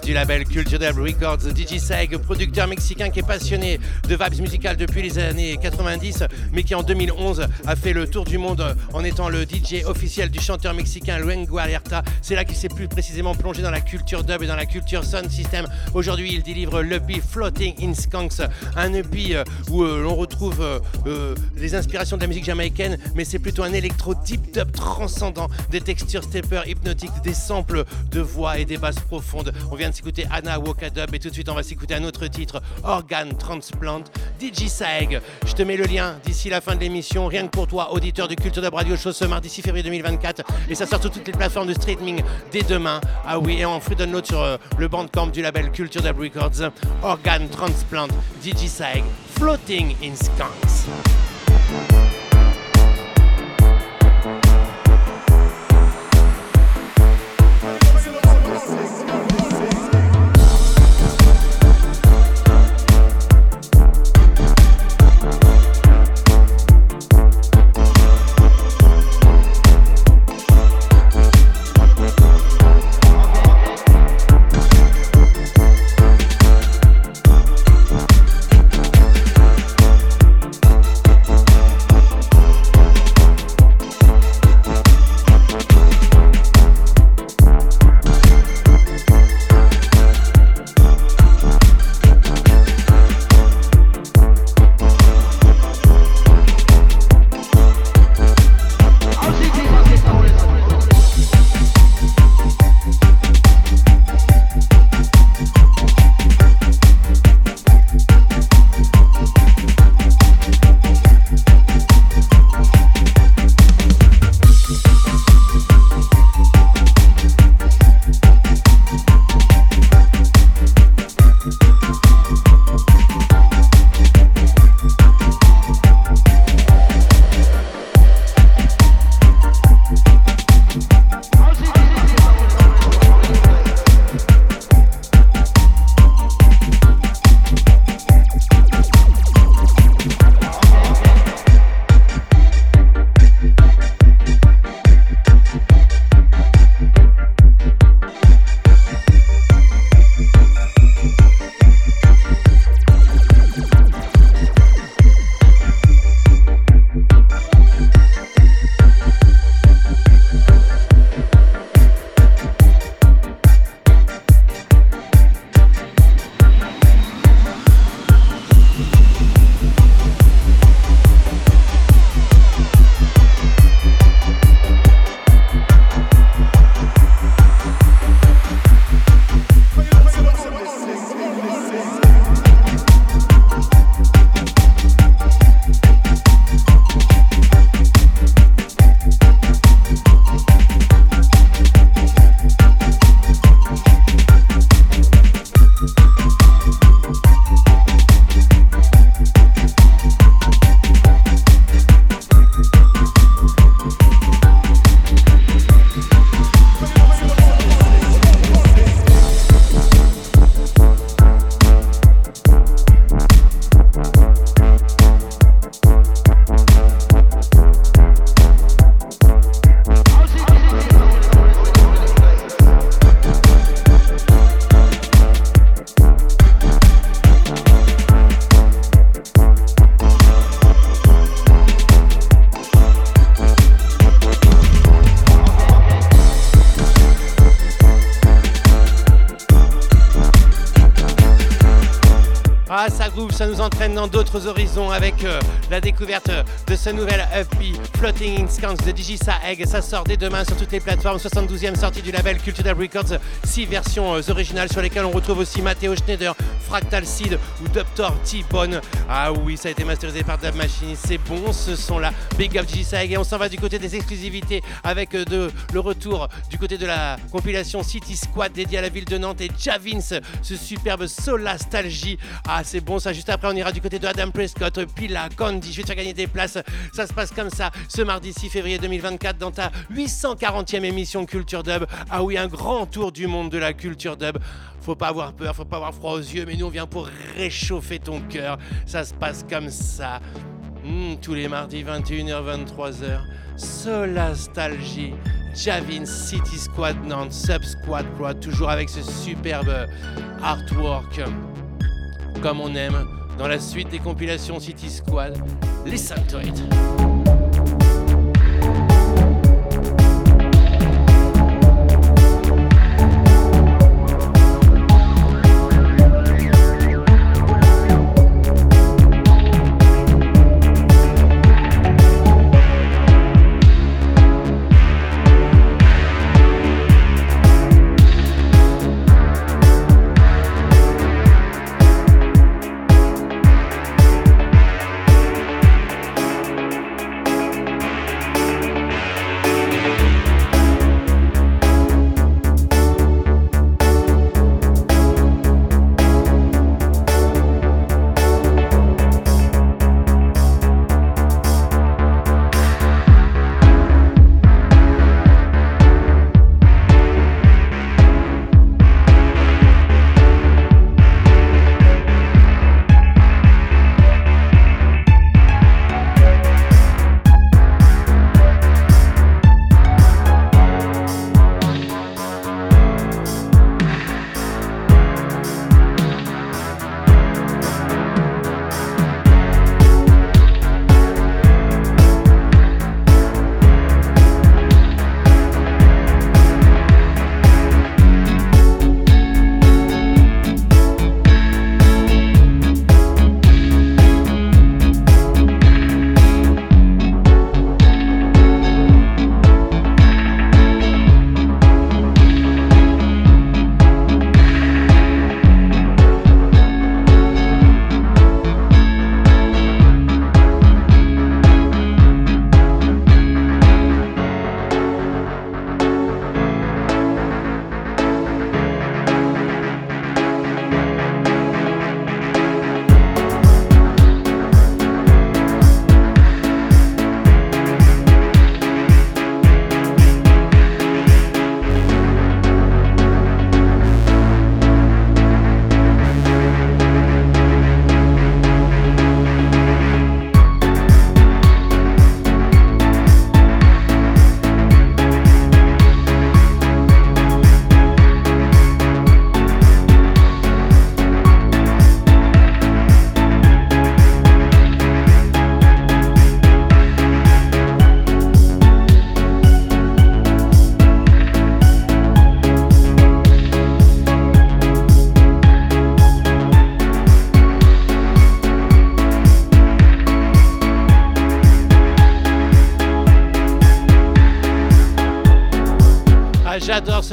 Speaker 1: du label Records, DJ Seg, producteur mexicain qui est passionné de vibes musicales depuis les années 90, mais qui en 2011 a fait le tour du monde en étant le DJ officiel du chanteur mexicain Luengo Alerta. C'est là qu'il s'est plus précisément plongé dans la culture dub et dans la culture sound system. Aujourd'hui, il délivre l'EP Floating in Skunks, un EP euh, où euh, l'on retrouve euh, les inspirations de la musique jamaïcaine, mais c'est plutôt un électro deep dub transcendant, des textures stepper hypnotiques, des samples de voix et des basses profondes. On vient de s'écouter Anna Woka Dub et tout de suite on va s'écouter un autre titre, Organ Transplant, DJ Saeg. Je te mets le lien d'ici la fin de l'émission, rien que pour toi, auditeur du Culture Dub Radio Show ce mardi 6 février 2024. Et ça sort sur toutes les plateformes de streaming dès demain. Ah oui, et en free download sur euh, le bandcamp du label Culture Dub Records. Organ Transplant, DJ Saeg, Floating in Skunks. D'autres horizons avec euh, la découverte de ce nouvel FP Floating in Scans de Digisa Egg. Ça sort dès demain sur toutes les plateformes. 72e sortie du label Cultural Records. 6 versions euh, originales sur lesquelles on retrouve aussi Matteo Schneider, Fractal Seed ou Dr. T-Bone. Ah oui, ça a été masterisé par Dub Machine. C'est bon ce son-là. Big up Digisa Egg. Et on s'en va du côté des exclusivités avec euh, de, le retour du côté de la compilation City Squad dédiée à la ville de Nantes et Javins, ce superbe Solastalgie. Ah, c'est bon ça. Juste après, on ira du côté de Adam Prescott, Pila, Candy. Je vais te faire gagner des places. Ça se passe comme ça ce mardi 6 février 2024 dans ta 840e émission Culture Dub. Ah oui, un grand tour du monde de la culture dub. Faut pas avoir peur, faut pas avoir froid aux yeux, mais nous on vient pour réchauffer ton cœur. Ça se passe comme ça. Hmm, tous les mardis 21h 23h. Solastalgie. Javin City Squad Nantes, Sub Squad Pro, toujours avec ce superbe artwork comme on aime dans la suite des compilations City Squad. Listen to it.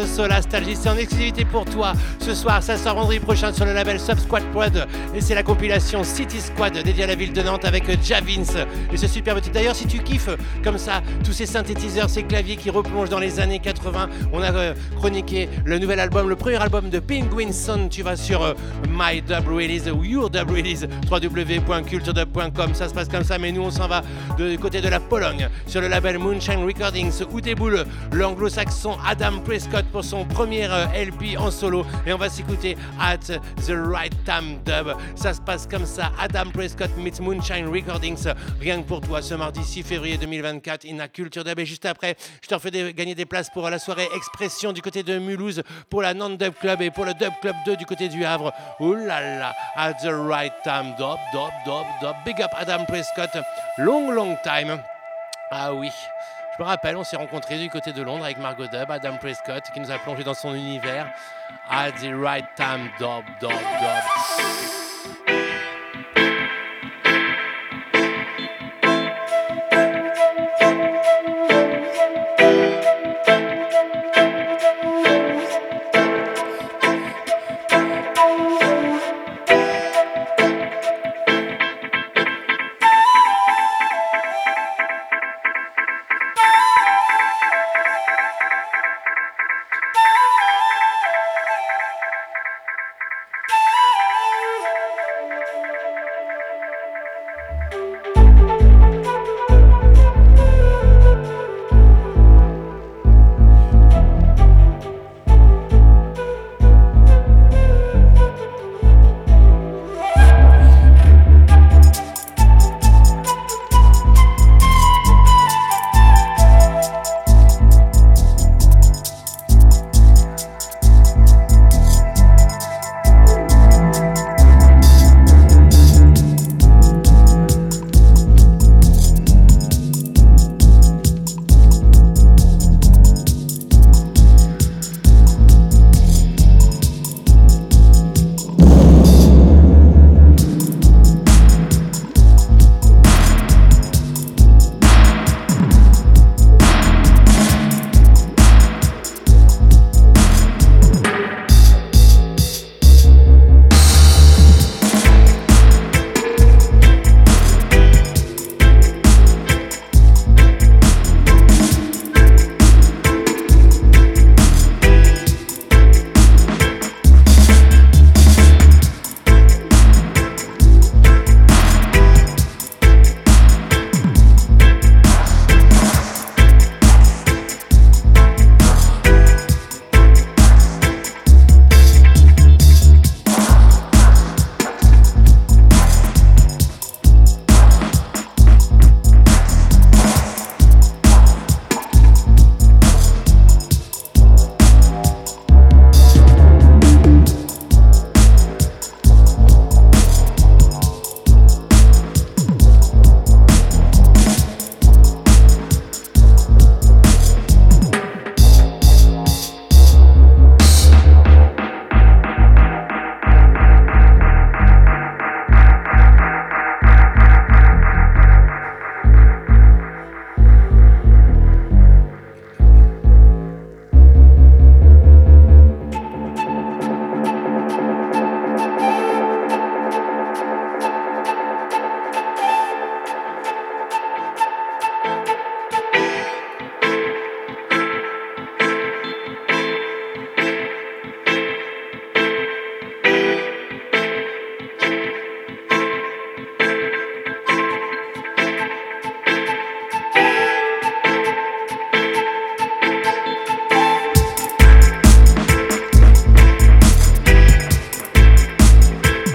Speaker 1: Ce Solastalgie, c'est en exclusivité pour toi. Ce soir, ça sort vendredi prochain sur le label Subsquad Prod. Et c'est la compilation City Squad dédiée à la ville de Nantes avec Javins. Et ce superbe titre. D'ailleurs, si tu kiffes comme ça tous ces synthétiseurs, ces claviers qui replongent dans les années 80, on a euh, chroniqué le nouvel album, le premier album de Penguin Son. Tu vas sur euh, My Dub Release ou Your Dub Release, www.culturedub.com. Ça se passe comme ça, mais nous, on s'en va du côté de la Pologne sur le label Moonshine Recordings où déboule l'anglo-saxon Adam Prescott pour son premier euh, LP en solo et on va s'écouter At the Right Time Dub. Ça se passe comme ça, Adam Prescott meets Moonshine Recordings, rien que pour toi ce mardi 6 février 2024 in a Culture Dub et juste après, je te refais gagner des places pour la soirée Expression du côté de Mulhouse pour la Non Dub Club et pour le Dub Club 2 du côté du Havre. Ouh là là, At the Right Time Dub, Dub, Dub, Dub. Big up Adam Prescott, long long time. Ah oui. Je me rappelle, on s'est rencontrés du côté de Londres avec Margot Dub, Adam Prescott, qui nous a plongé dans son univers. At the right time, dub, dub, dub.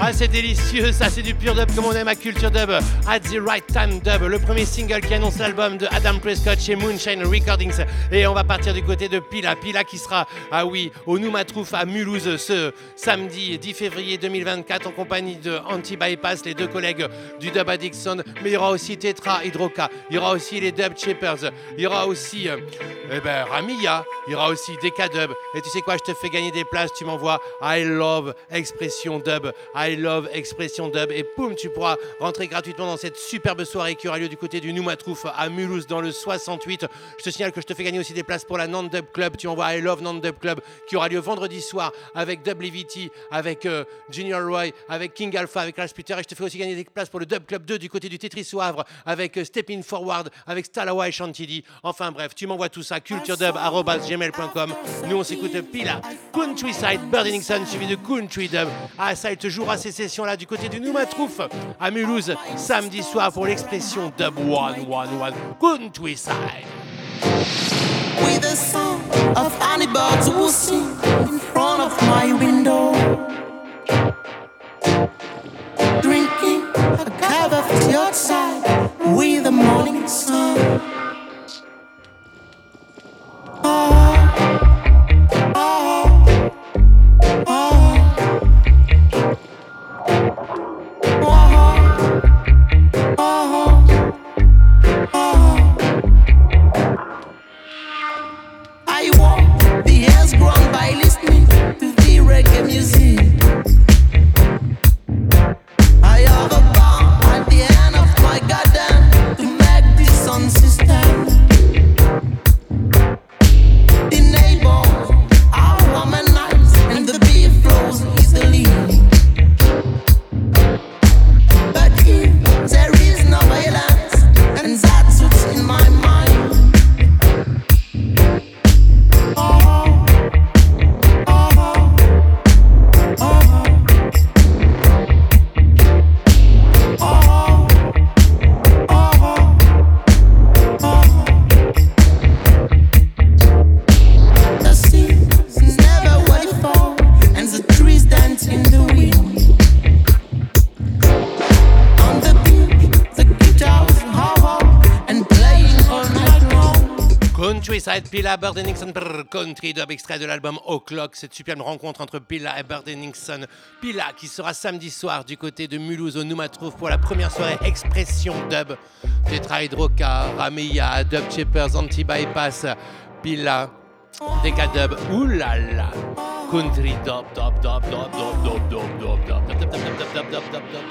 Speaker 1: Ah, c'est délicieux, ça, c'est du pur dub comme on aime à Culture Dub. At the Right Time Dub, le premier single qui annonce l'album de Adam Prescott chez Moonshine Recordings. Et on va partir du côté de Pila. Pila qui sera, ah oui, au Noumatrouf à Mulhouse ce samedi 10 février 2024 en compagnie de Anti-Bypass, les deux collègues du Dub Addiction. Mais il y aura aussi Tetra Hydroca, il y aura aussi les Dub Shapers, il y aura aussi euh, eh ben, il y aura aussi Deka Dub. Et tu sais quoi, je te fais gagner des places, tu m'envoies I love expression dub, love expression dub. Et poum, tu pourras rentrer gratuitement dans cette superbe soirée qui aura lieu du côté du Noumatrouf à Mulhouse dans le 68. Je te signale que je te fais gagner aussi des places pour la Nand Dub Club. Tu envoies I love Nand Dub Club qui aura lieu vendredi soir avec Dub Levity, avec euh, Junior Roy, avec King Alpha, avec Lars Peter. Et je te fais aussi gagner des places pour le Dub Club 2 du côté du Tetris au avec euh, Step In Forward, avec Stalawa et Chantilly. Enfin bref, tu m'envoies tout ça culturedub.gmail.com. Nous on s'écoute Pila, Countryside, Bird Nixon suivi de Country Dub. Ah ça, il te jouera ces sessions-là du côté du Noumatrouf à Mulhouse samedi soir pour l'expression Dub 111 Countryside.
Speaker 8: with the sound of honey birds who sing in front of my window. Drinking a cup of tea outside with the morning sun. Oh, reggae music.
Speaker 1: Countryside, Pilla, Bird Nixon, Country Dub, extrait de l'album O'Clock, cette superbe rencontre entre Pilla et Bird Nixon. Pilla qui sera samedi soir du côté de Mulhouse au Noumatrouf pour la première soirée Expression Dub. Tetra Hydroca, Ramilla, Dub Chippers, Anti-Bypass, Pilla, Deca Dub, oulala, Country Dub, Dub, Dub, Dub, Dub, Dub, Dub, Dub, Dub, Dub, Dub, Dub, Dub, Dub, Dub, Dub, Dub.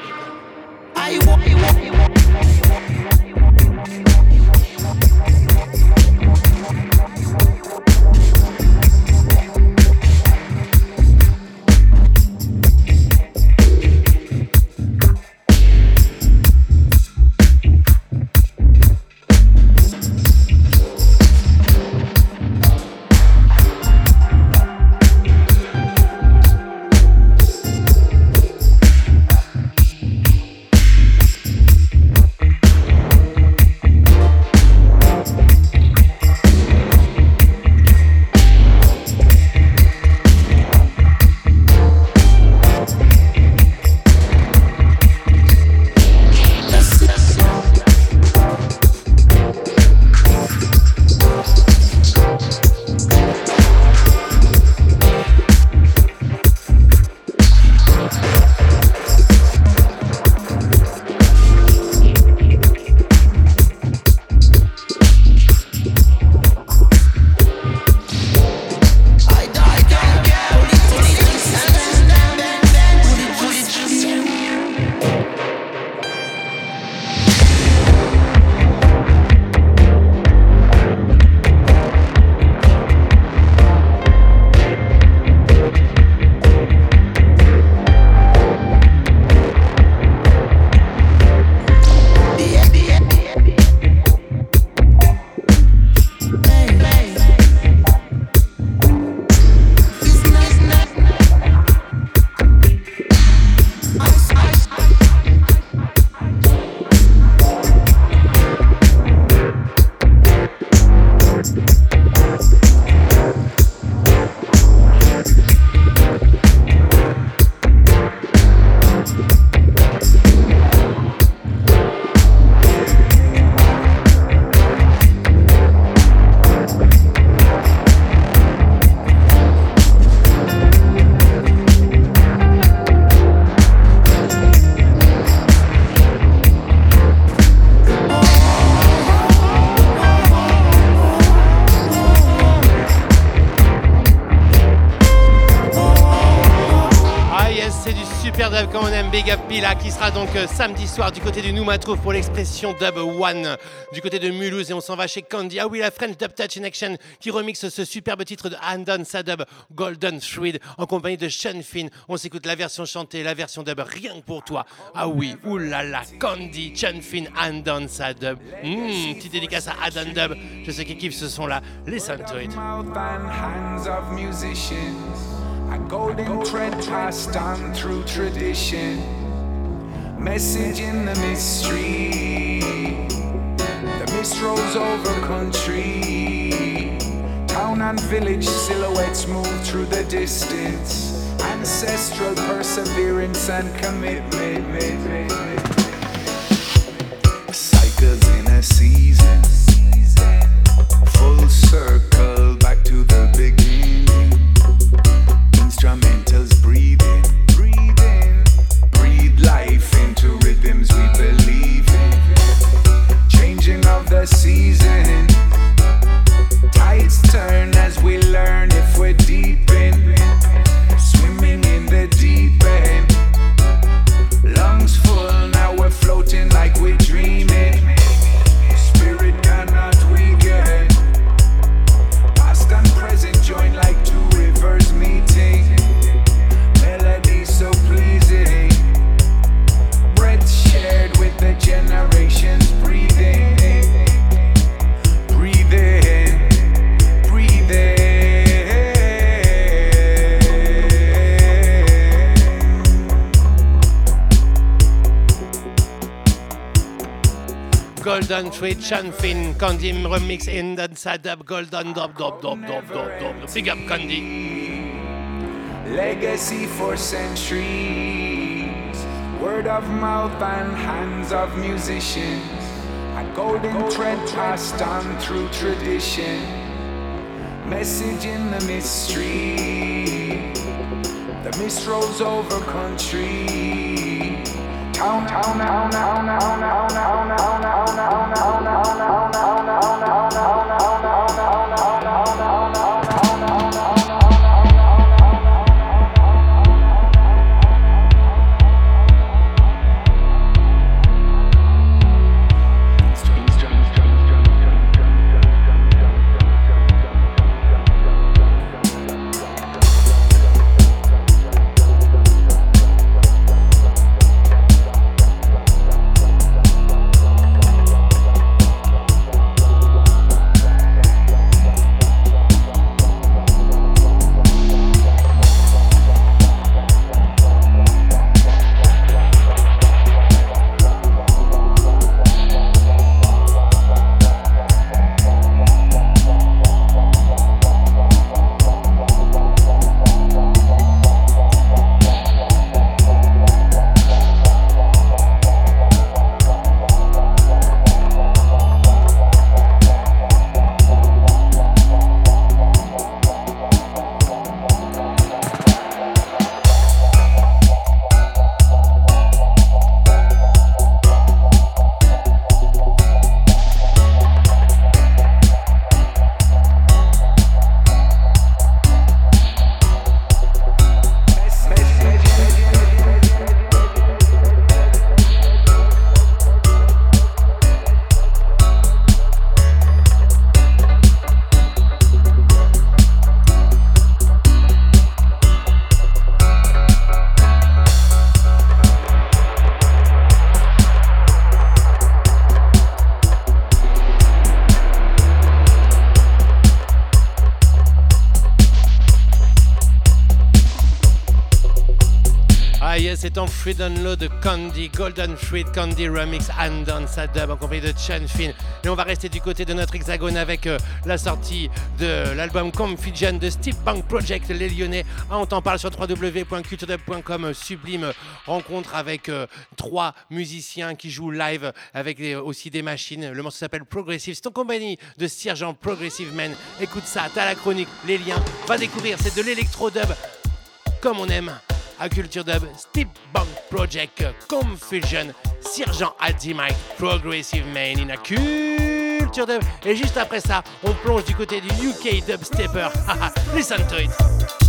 Speaker 1: Donc euh, samedi soir du côté du Noumatrouf pour l'expression Dub One du côté de Mulhouse et on s'en va chez Candy. Ah oui, la French Dub Touch in Action qui remixe ce superbe titre de Andon Sadub Golden Thread en compagnie de Sean Finn. On s'écoute la version chantée, la version dub rien que pour toi. Ah oui, oulala, Candy, Sean Finn, Andon Sadub. Mmh, petite dédicace à Adam Dub. Je sais qu'ils kiffent ce son là. Listen to it.
Speaker 9: A golden thread passed on through tradition. Message in the mystery. The mist rolls over country. Town and village silhouettes move through the distance. Ancestral perseverance and commitment. Cycles in a season. Full circle back to the beginning. Instrumentals season,
Speaker 1: Golden Thread, Sean Finn, Candy remix in the Sadub Golden Dub Dub Dub Dub Dub Dub. Big up Candy.
Speaker 9: Legacy for centuries. Word of mouth and hands of musicians. A golden thread passed on through tradition. Message in the mystery. The mist rolls over country. Oh, no, oh, no, oh, no, oh, no, oh, no, oh, no, oh, no, oh,
Speaker 1: no, oh, no, oh, no, oh, no, oh, no, En free download de Candy, Golden Fruit Candy Remix and on sa dub en compagnie de Chan Fin. Et on va rester du côté de notre hexagone avec euh, la sortie de l'album Confusion de Steve Punk Project, les Lyonnais. Ah, on t'en parle sur www.culturedub.com, euh, sublime rencontre avec euh, trois musiciens qui jouent live avec aussi des machines. Le morceau s'appelle Progressive. C'est en compagnie de Sergent Progressive Man. Écoute ça, t'as la chronique, les liens. Va découvrir, c'est de l'électro-dub comme on aime à Culture Dub, Steve Bunk Project, Confusion, Sergent Mike, Progressive Man in a Culture Dub. Et juste après ça, on plonge du côté du UK Dubstepper. Listen to it.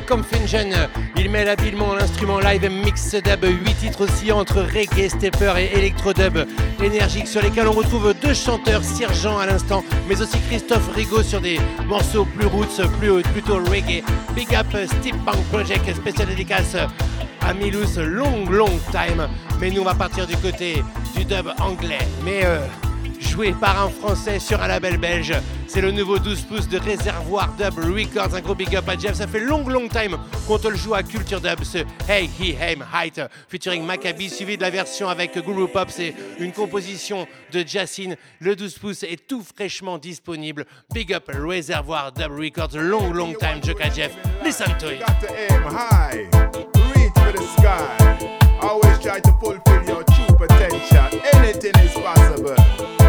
Speaker 2: Confusion, il mêle habilement l'instrument live mix dub, 8 titres aussi entre reggae, stepper et electro-dub énergique sur lesquels on retrouve deux chanteurs, Sergent à l'instant, mais aussi Christophe Rigaud sur des morceaux plus roots, plus, plutôt reggae. Big up Steve Punk Project, spécial dédicace à Milous, long, long time. Mais nous, on va partir du côté du dub anglais. Mais euh, joué par un Français sur un label belge. C'est le nouveau 12 pouces de Réservoir Dub Records. Un gros big up à Jeff. Ça fait long, long time qu'on te le joue à Culture Dub. Ce Hey, He, Aim, Height featuring Maccabi, suivi de la version avec Guru Pop. C'est une composition de Jacine. Le 12 pouces est tout fraîchement disponible. Big up Réservoir Dub Records. Long, long time, Joka Jeff. Listen to it. Always try to fulfill your true potential. Anything is possible.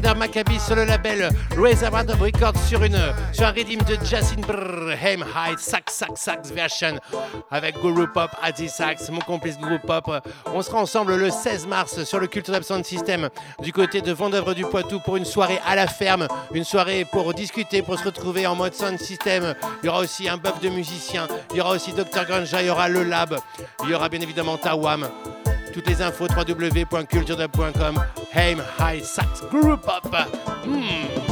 Speaker 2: Maccabi sur le label Reservoir Records sur, une, sur un rythme de Jasin Brrrhem High Sax Sax Sax version avec Guru Pop, Adi Sax, mon complice Guru Pop. On sera ensemble le 16 mars sur le Culture Sound System du côté de Vendœuvre du Poitou pour une soirée à la ferme, une soirée pour discuter, pour se retrouver en mode sound system. Il y aura aussi un buff de musiciens, il y aura aussi Dr Granja, il y aura le lab, il y aura bien évidemment Tawam. Toutes les infos www.culturedub.com. Aim High Sax Group Up. Hmm.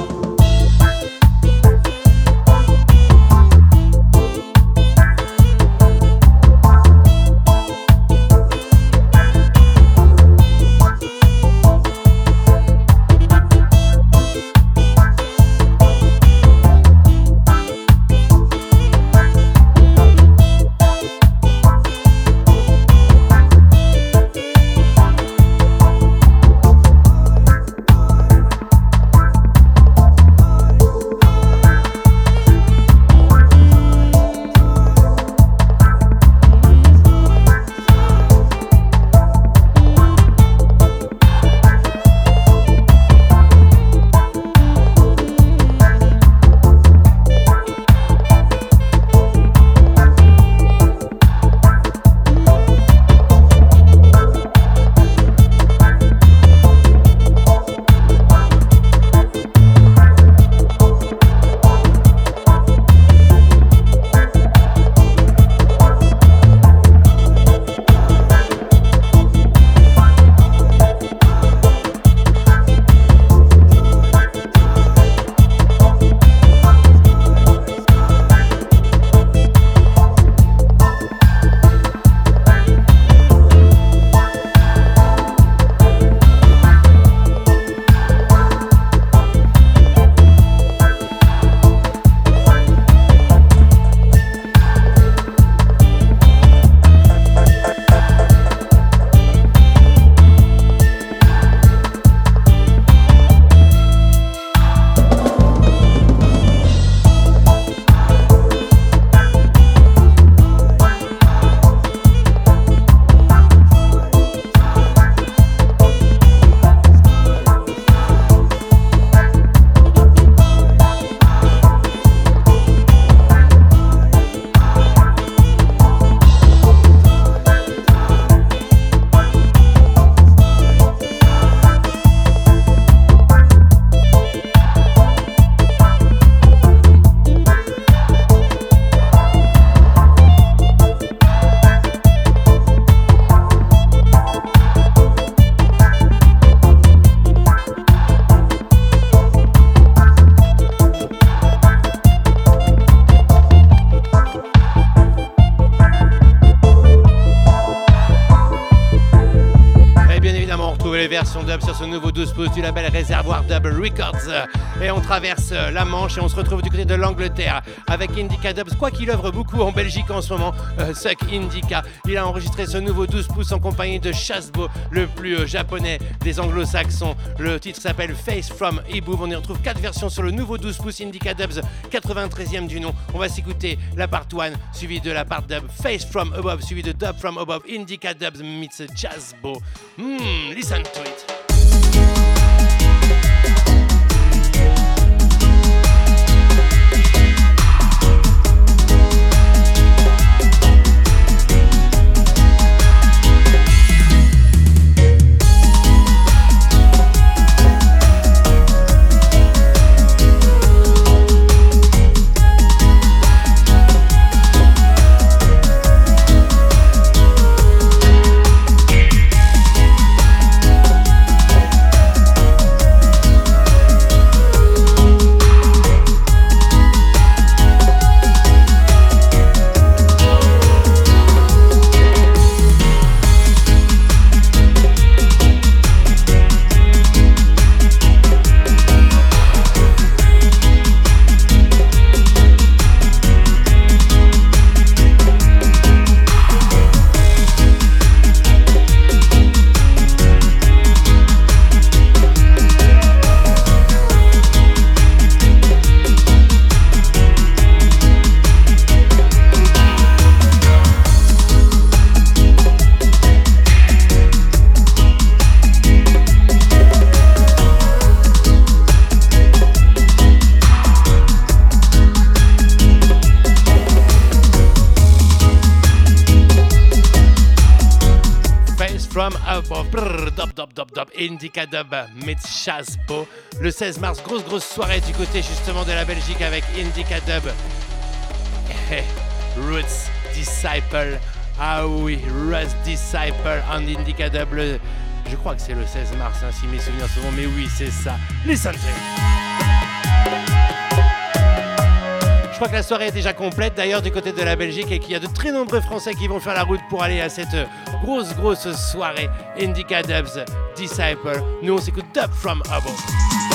Speaker 1: Version dub sur ce nouveau 12 pouces du label Réservoir Dub Records. Et on traverse la Manche et on se retrouve du côté de l'Angleterre avec Indica Dubs. Quoi qu'il œuvre beaucoup en Belgique en ce moment, euh, Suck Indica. Il a enregistré ce nouveau 12 pouces en compagnie de Chasbo, le plus euh, japonais des anglo-saxons. Le titre s'appelle Face from Ibu. On y retrouve quatre versions sur le nouveau 12 pouces Indica Dubs, 93e du nom. On va s'écouter la part 1 suivie de la part dub Face from Above suivie de Dub from Above Indica Dubs meets Chasbo. Hmm, listen to it. Dub, dub, Indica Dub, meets Chasbo. Le 16 mars, grosse, grosse soirée du côté justement de la Belgique avec Indica Dub. Roots Disciple. Ah oui, Roots Disciple and Indica Dub. le- je crois que c'est le 16 mars, hein, si mes souvenirs sont bons, mais oui, c'est ça. Listen to Je crois que la soirée est déjà complète d'ailleurs du côté de la Belgique et qu'il y a de très nombreux Français qui vont faire la route pour aller à cette grosse grosse soirée Indica Dubs Disciple. Nous on s'écoute Dub from Above.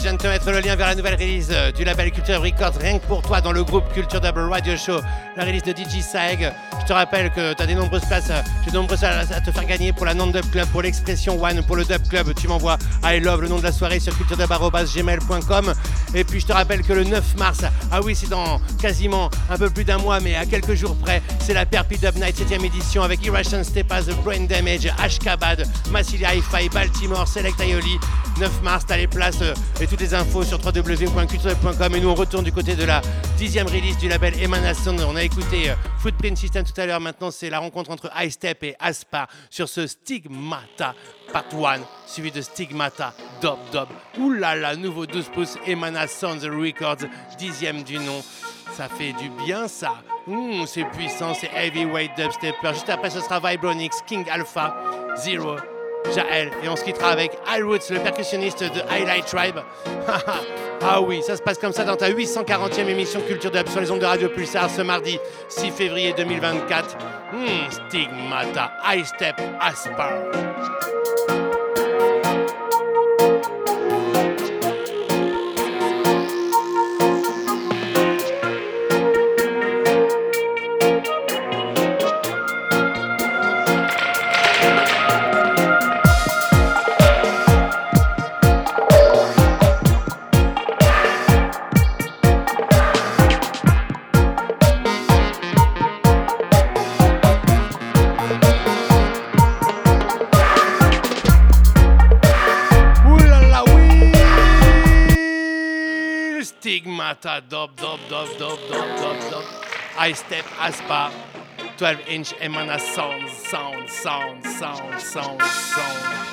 Speaker 1: Je viens de te mettre le lien vers la nouvelle release euh, du label Culture Records, rien que pour toi dans le groupe Culture Double Radio Show, la release de DJ Saeg. Je te rappelle que tu as des nombreuses places, euh, de nombreuses places à te faire gagner pour la non-dub club, pour l'expression One, pour le dub club. Tu m'envoies I love le nom de la soirée sur culturedub.gmail.com. Et puis je te rappelle que le 9 mars, ah oui, c'est dans quasiment un peu plus d'un mois, mais à quelques jours près, c'est la Perpi Dub Night 7ème édition avec Irration Stepas, The Brain Damage, Ashkabad, Massilia Hi-Fi, Baltimore, Select Aioli. 9 mars, t'as les places euh, et toutes les infos sur www.culturedub.com. Et nous, on retourne du côté de la dixième release du label Emanation. On a écouté euh, Footprint System tout à l'heure. Maintenant, c'est la rencontre entre High Step et Aspar sur ce Stigmata Part 1, suivi de Stigmata Dob Dob. Là, nouveau 12 pouces Emana Sounds Records, dixième du nom. Ça fait du bien ça. C'est puissant, c'est heavyweight dubstepper. Juste après, ce sera Vibronix, King Alpha, Zero, Jaël. Et on se quittera avec Al Woods, le percussionniste de Highlight Tribe. ah oui, ça se passe comme ça dans ta 840e émission Culture Dub sur les ondes de Radio Pulsar ce mardi 6 février 2024. Hmm, stigmata, High Step, Aspar. Dub, dub, dub, dub, dub, dub, dub. I step Aspa, 12 inch Emana sound, sound, sound, sound, sound, sound.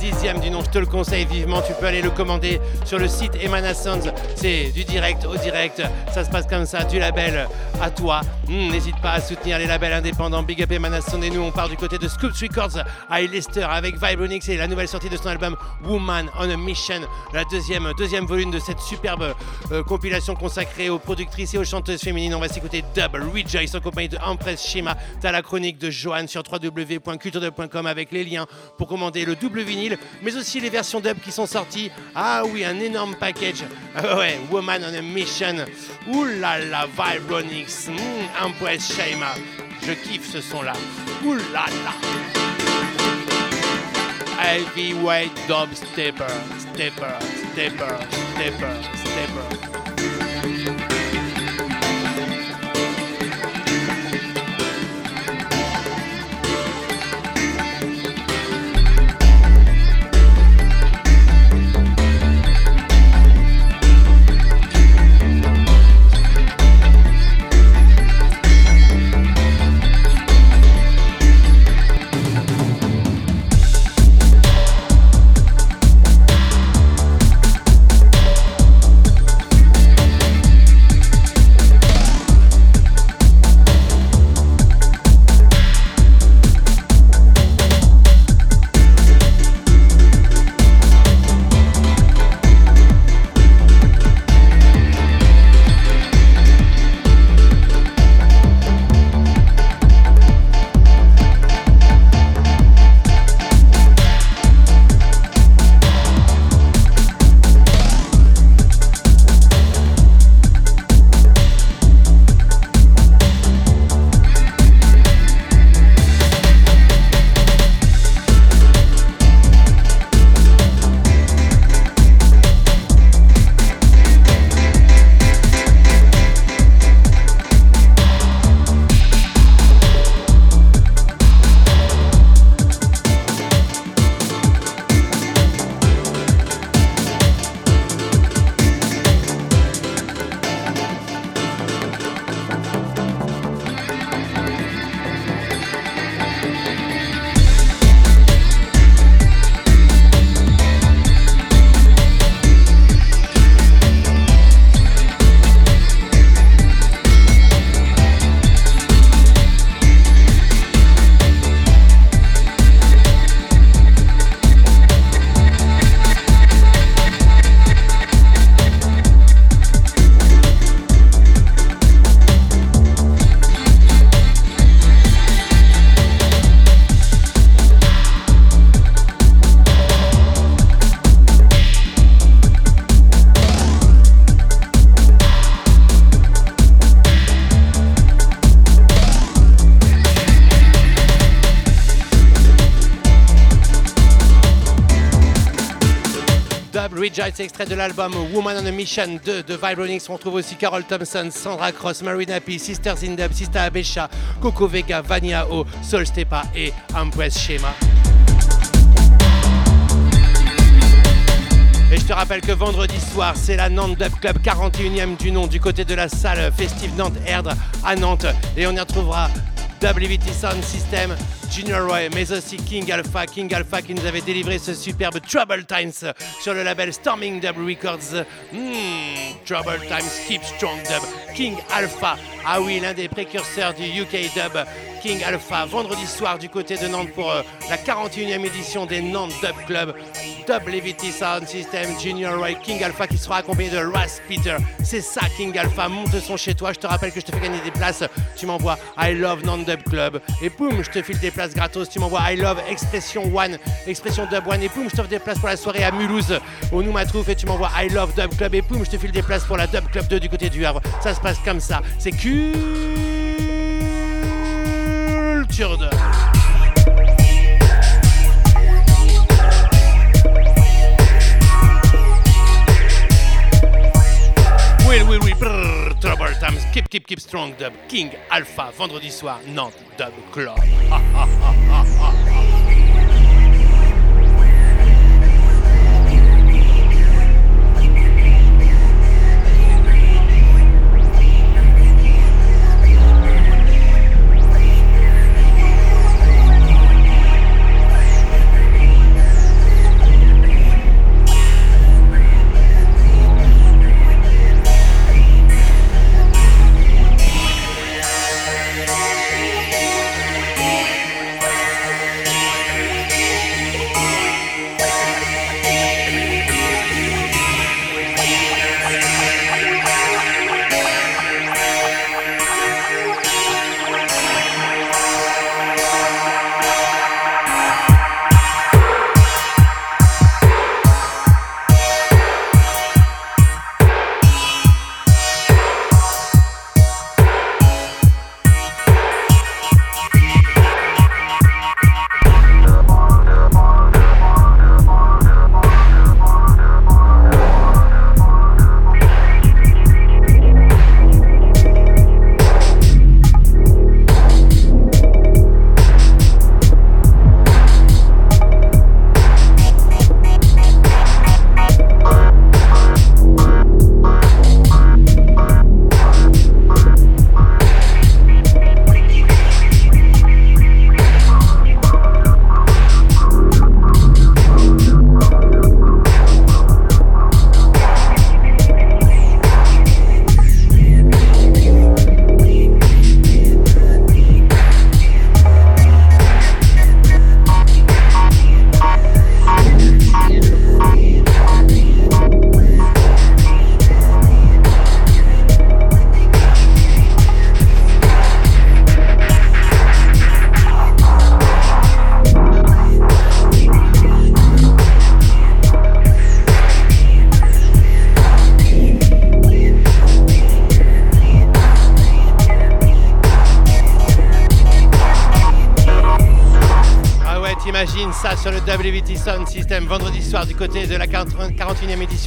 Speaker 1: 10 du nom. Je te le conseille vivement. Tu peux aller le commander sur le site Emanations. C'est du direct au direct. Ça se passe comme ça, du label à toi. Hmm, N'hésite pas à soutenir les labels indépendants. Big Up Emanations. Et nous, on part du côté de Scoops Records à Leicester avec Vibronix et la nouvelle sortie de son album Woman on a Mission. La deuxième, deuxième volume de cette superbe euh, compilation consacrée aux productrices et aux chanteuses féminines. On va s'écouter Double Rejoice en compagnie de Empress Shima. T'as la chronique de Johan sur www.culturedub.com avec les liens pour commander le double vinyle, mais aussi les versions dub qui sont sorties. Ah oui, un énorme package. Ah ouais, Woman on a Mission. Ouh là là, Vibronix. Mmh, Empress Shema. Je kiffe ce son-là. Là. Heavyweight dub stepper, stepper, stepper, stepper, stepper. Dub Rejoice, extrait de l'album Woman on a Mission 2 de Vibronix. On trouve aussi Carol Thompson, Sandra Cross, Marina P, Sisters in Dub, Sista Abesha, Coco Vega, Vania O, Sol Stepa et Empress Shema. Et je te rappelle que vendredi soir, c'est la Nantes Dub Club 41e du nom du côté de la salle festive Nantes Erdre à Nantes. Et on y retrouvera WVT Sound System, Junior Roy, mais aussi King Alpha. King Alpha qui nous avait délivré ce superbe Trouble Times sur le label Storming Dub Records. Hmm, Trouble Times Keep Strong Dub. King Alpha, ah oui, l'un des précurseurs du UK Dub. King Alpha, vendredi soir du côté de Nantes pour euh, la 41e édition des Nantes Dub Club. Dub Levity Sound System, Junior Roy, King Alpha qui sera accompagné de Ras Peter. C'est ça, King Alpha. Monte son chez toi. Je te rappelle que je te fais gagner des places. Tu m'envoies I Love Nantes Dub Club. Et boum, je te file des places gratos. Tu m'envoies I Love Expression One, Expression Dub One. Et boum, je t'offre des places pour la soirée à Mulhouse au Noumatrouf. Et tu m'envoies I Love Dub Club. Et boum, je te file des places pour la Dub Club 2 du côté du Havre. Ça se passe comme ça. C'est culture de. Oui, oui, oui, brrr, Trouble Times, keep, keep, keep strong dub, King Alpha, vendredi soir, Nantes Dub Club.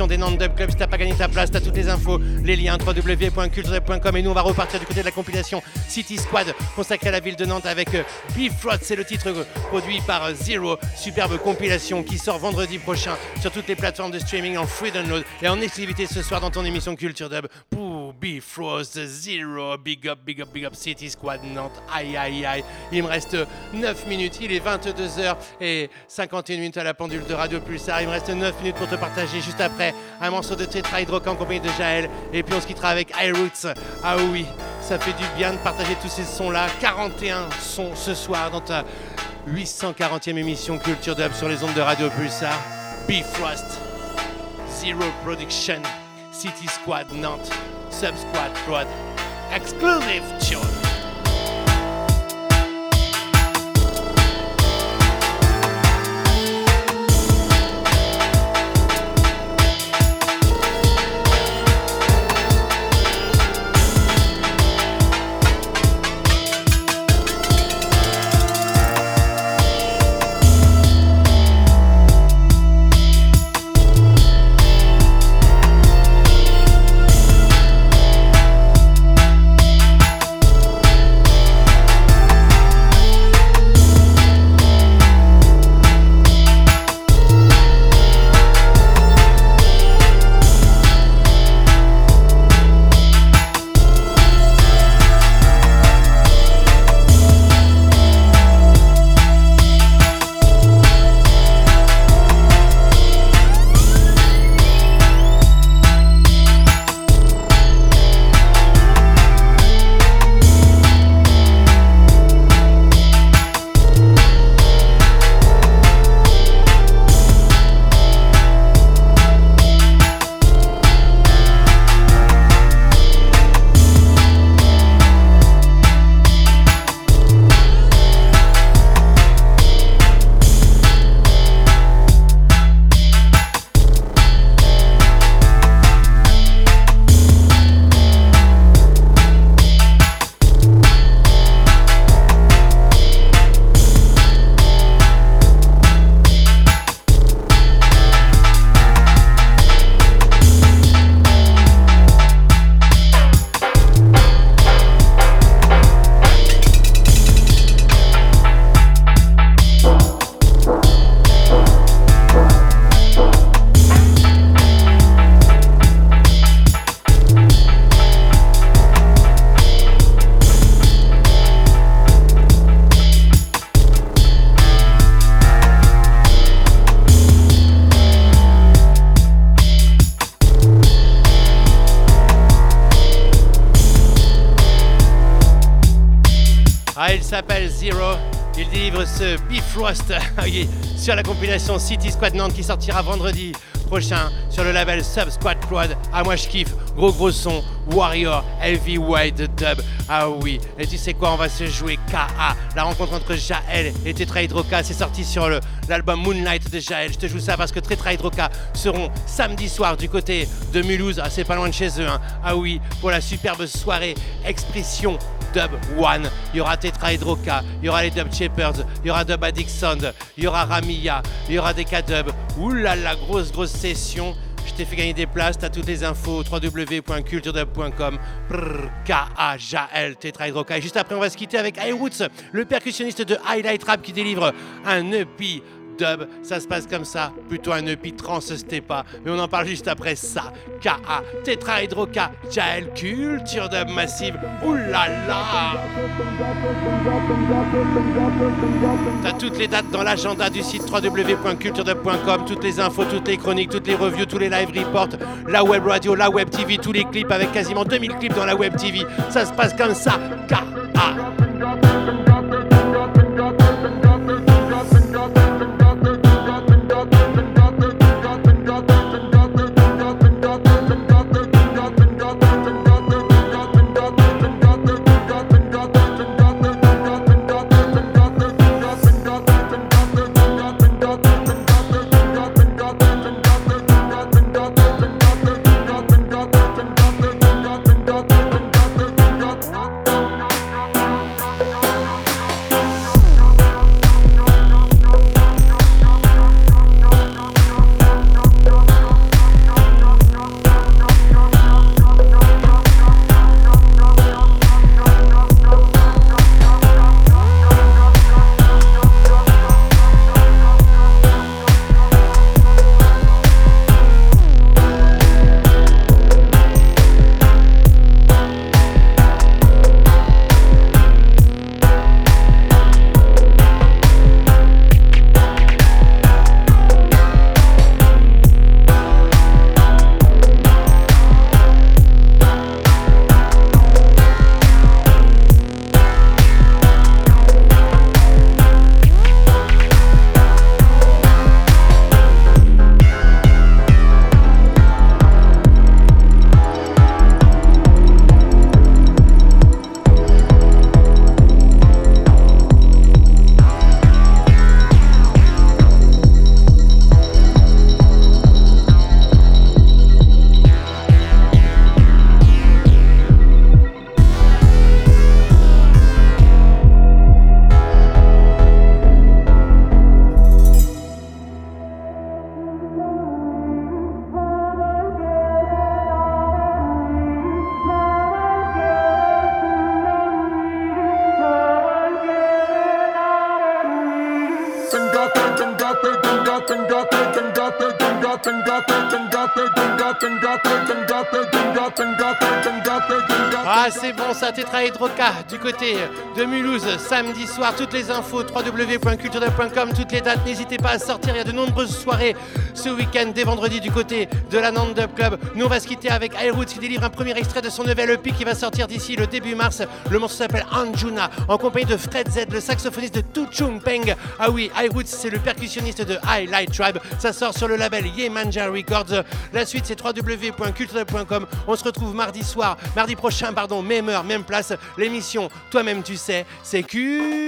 Speaker 1: des Nantes Dub Club. Si t'as pas gagné ta place, t'as toutes les infos, les liens www.culture.com et nous on va repartir du côté de la compilation City Squad consacrée à la ville de Nantes avec euh, Bifrost, c'est le titre produit par euh, Zero, superbe compilation qui sort vendredi prochain sur toutes les plateformes de streaming en free download et en exclusivité ce soir dans ton émission Culture Dub Bifrost Zero, big up, big up, big up City Squad Nantes, aïe aïe aïe, il me reste 9 minutes, il est 22h et 51 minutes à la pendule de Radio Pulsar. Il me reste 9 minutes pour te partager juste après un morceau de Tetra Hydroca en compagnie de Jaël. Et puis on se quittera avec iRoots. Ah oui, ça fait du bien de partager tous ces sons-là. 41 sons ce soir dans ta 840e émission Culture Dub sur les ondes de Radio Pulsar. Bifrost, Zero Production, City Squad Nantes, Sub Squad Prod, Exclusive Sur la compilation City Squad Nantes qui sortira vendredi prochain sur le label Sub Squad Quad. Ah, moi je kiffe. Gros gros son. Warrior, Heavy White Dub. Ah oui. Et tu sais quoi, on va se jouer KA. La rencontre entre Jaël et Tetra Hydroca. C'est sorti sur l'album Moonlight de Jaël. Je te joue ça parce que Tetra Hydroca seront samedi soir du côté de Mulhouse. Ah, c'est pas loin de chez eux. Hein. Ah oui, pour la superbe soirée Expression Dub One. Il y aura Tetra Hydroca, il y aura les Dub Shepherds, il y aura Dub Addiction, il y aura Ramilla, il y aura des Dub. Ouh là la grosse grosse session. Je t'ai fait gagner des places, t'as toutes les infos www.culturedub.com. K-A-J-A-L, Tetra Hydroca. Et juste après, on va se quitter avec iRoots, le percussionniste de Highlight Rap qui délivre un EP dub, ça se passe comme ça, plutôt un EP trans pas, mais on en parle juste après ça. K.A. Tetra Hydroca, Jael Culture Dub Massive, oulala T'as toutes les dates dans l'agenda du site www.culturedub.com, toutes les infos, toutes les chroniques, toutes les reviews, tous les live reports, la web radio, la web TV, tous les clips avec quasiment 2000 clips dans la web TV. Ça se passe comme ça, K.A. fucking got the. C'est bon, ça, Hydroca du côté de Mulhouse, samedi soir. Toutes les infos, www.culture.com, toutes les dates. N'hésitez pas à sortir, il y a de nombreuses soirées ce week-end, dès vendredi, du côté de la Nantes Dub Club. Nous, on va se quitter avec iRoots qui délivre un premier extrait de son nouvel EP qui va sortir d'ici le début mars. Le morceau s'appelle Anjuna, en compagnie de Fred Z, le saxophoniste de Tu Chung Peng. Ah oui, iRoots, c'est le percussionniste de Highlight Tribe. Ça sort sur le label Yemanja Records. La suite, c'est www.culture.com. On se retrouve mardi soir, mardi prochain, même heure, même place. L'émission, toi-même tu sais, c'est Culture.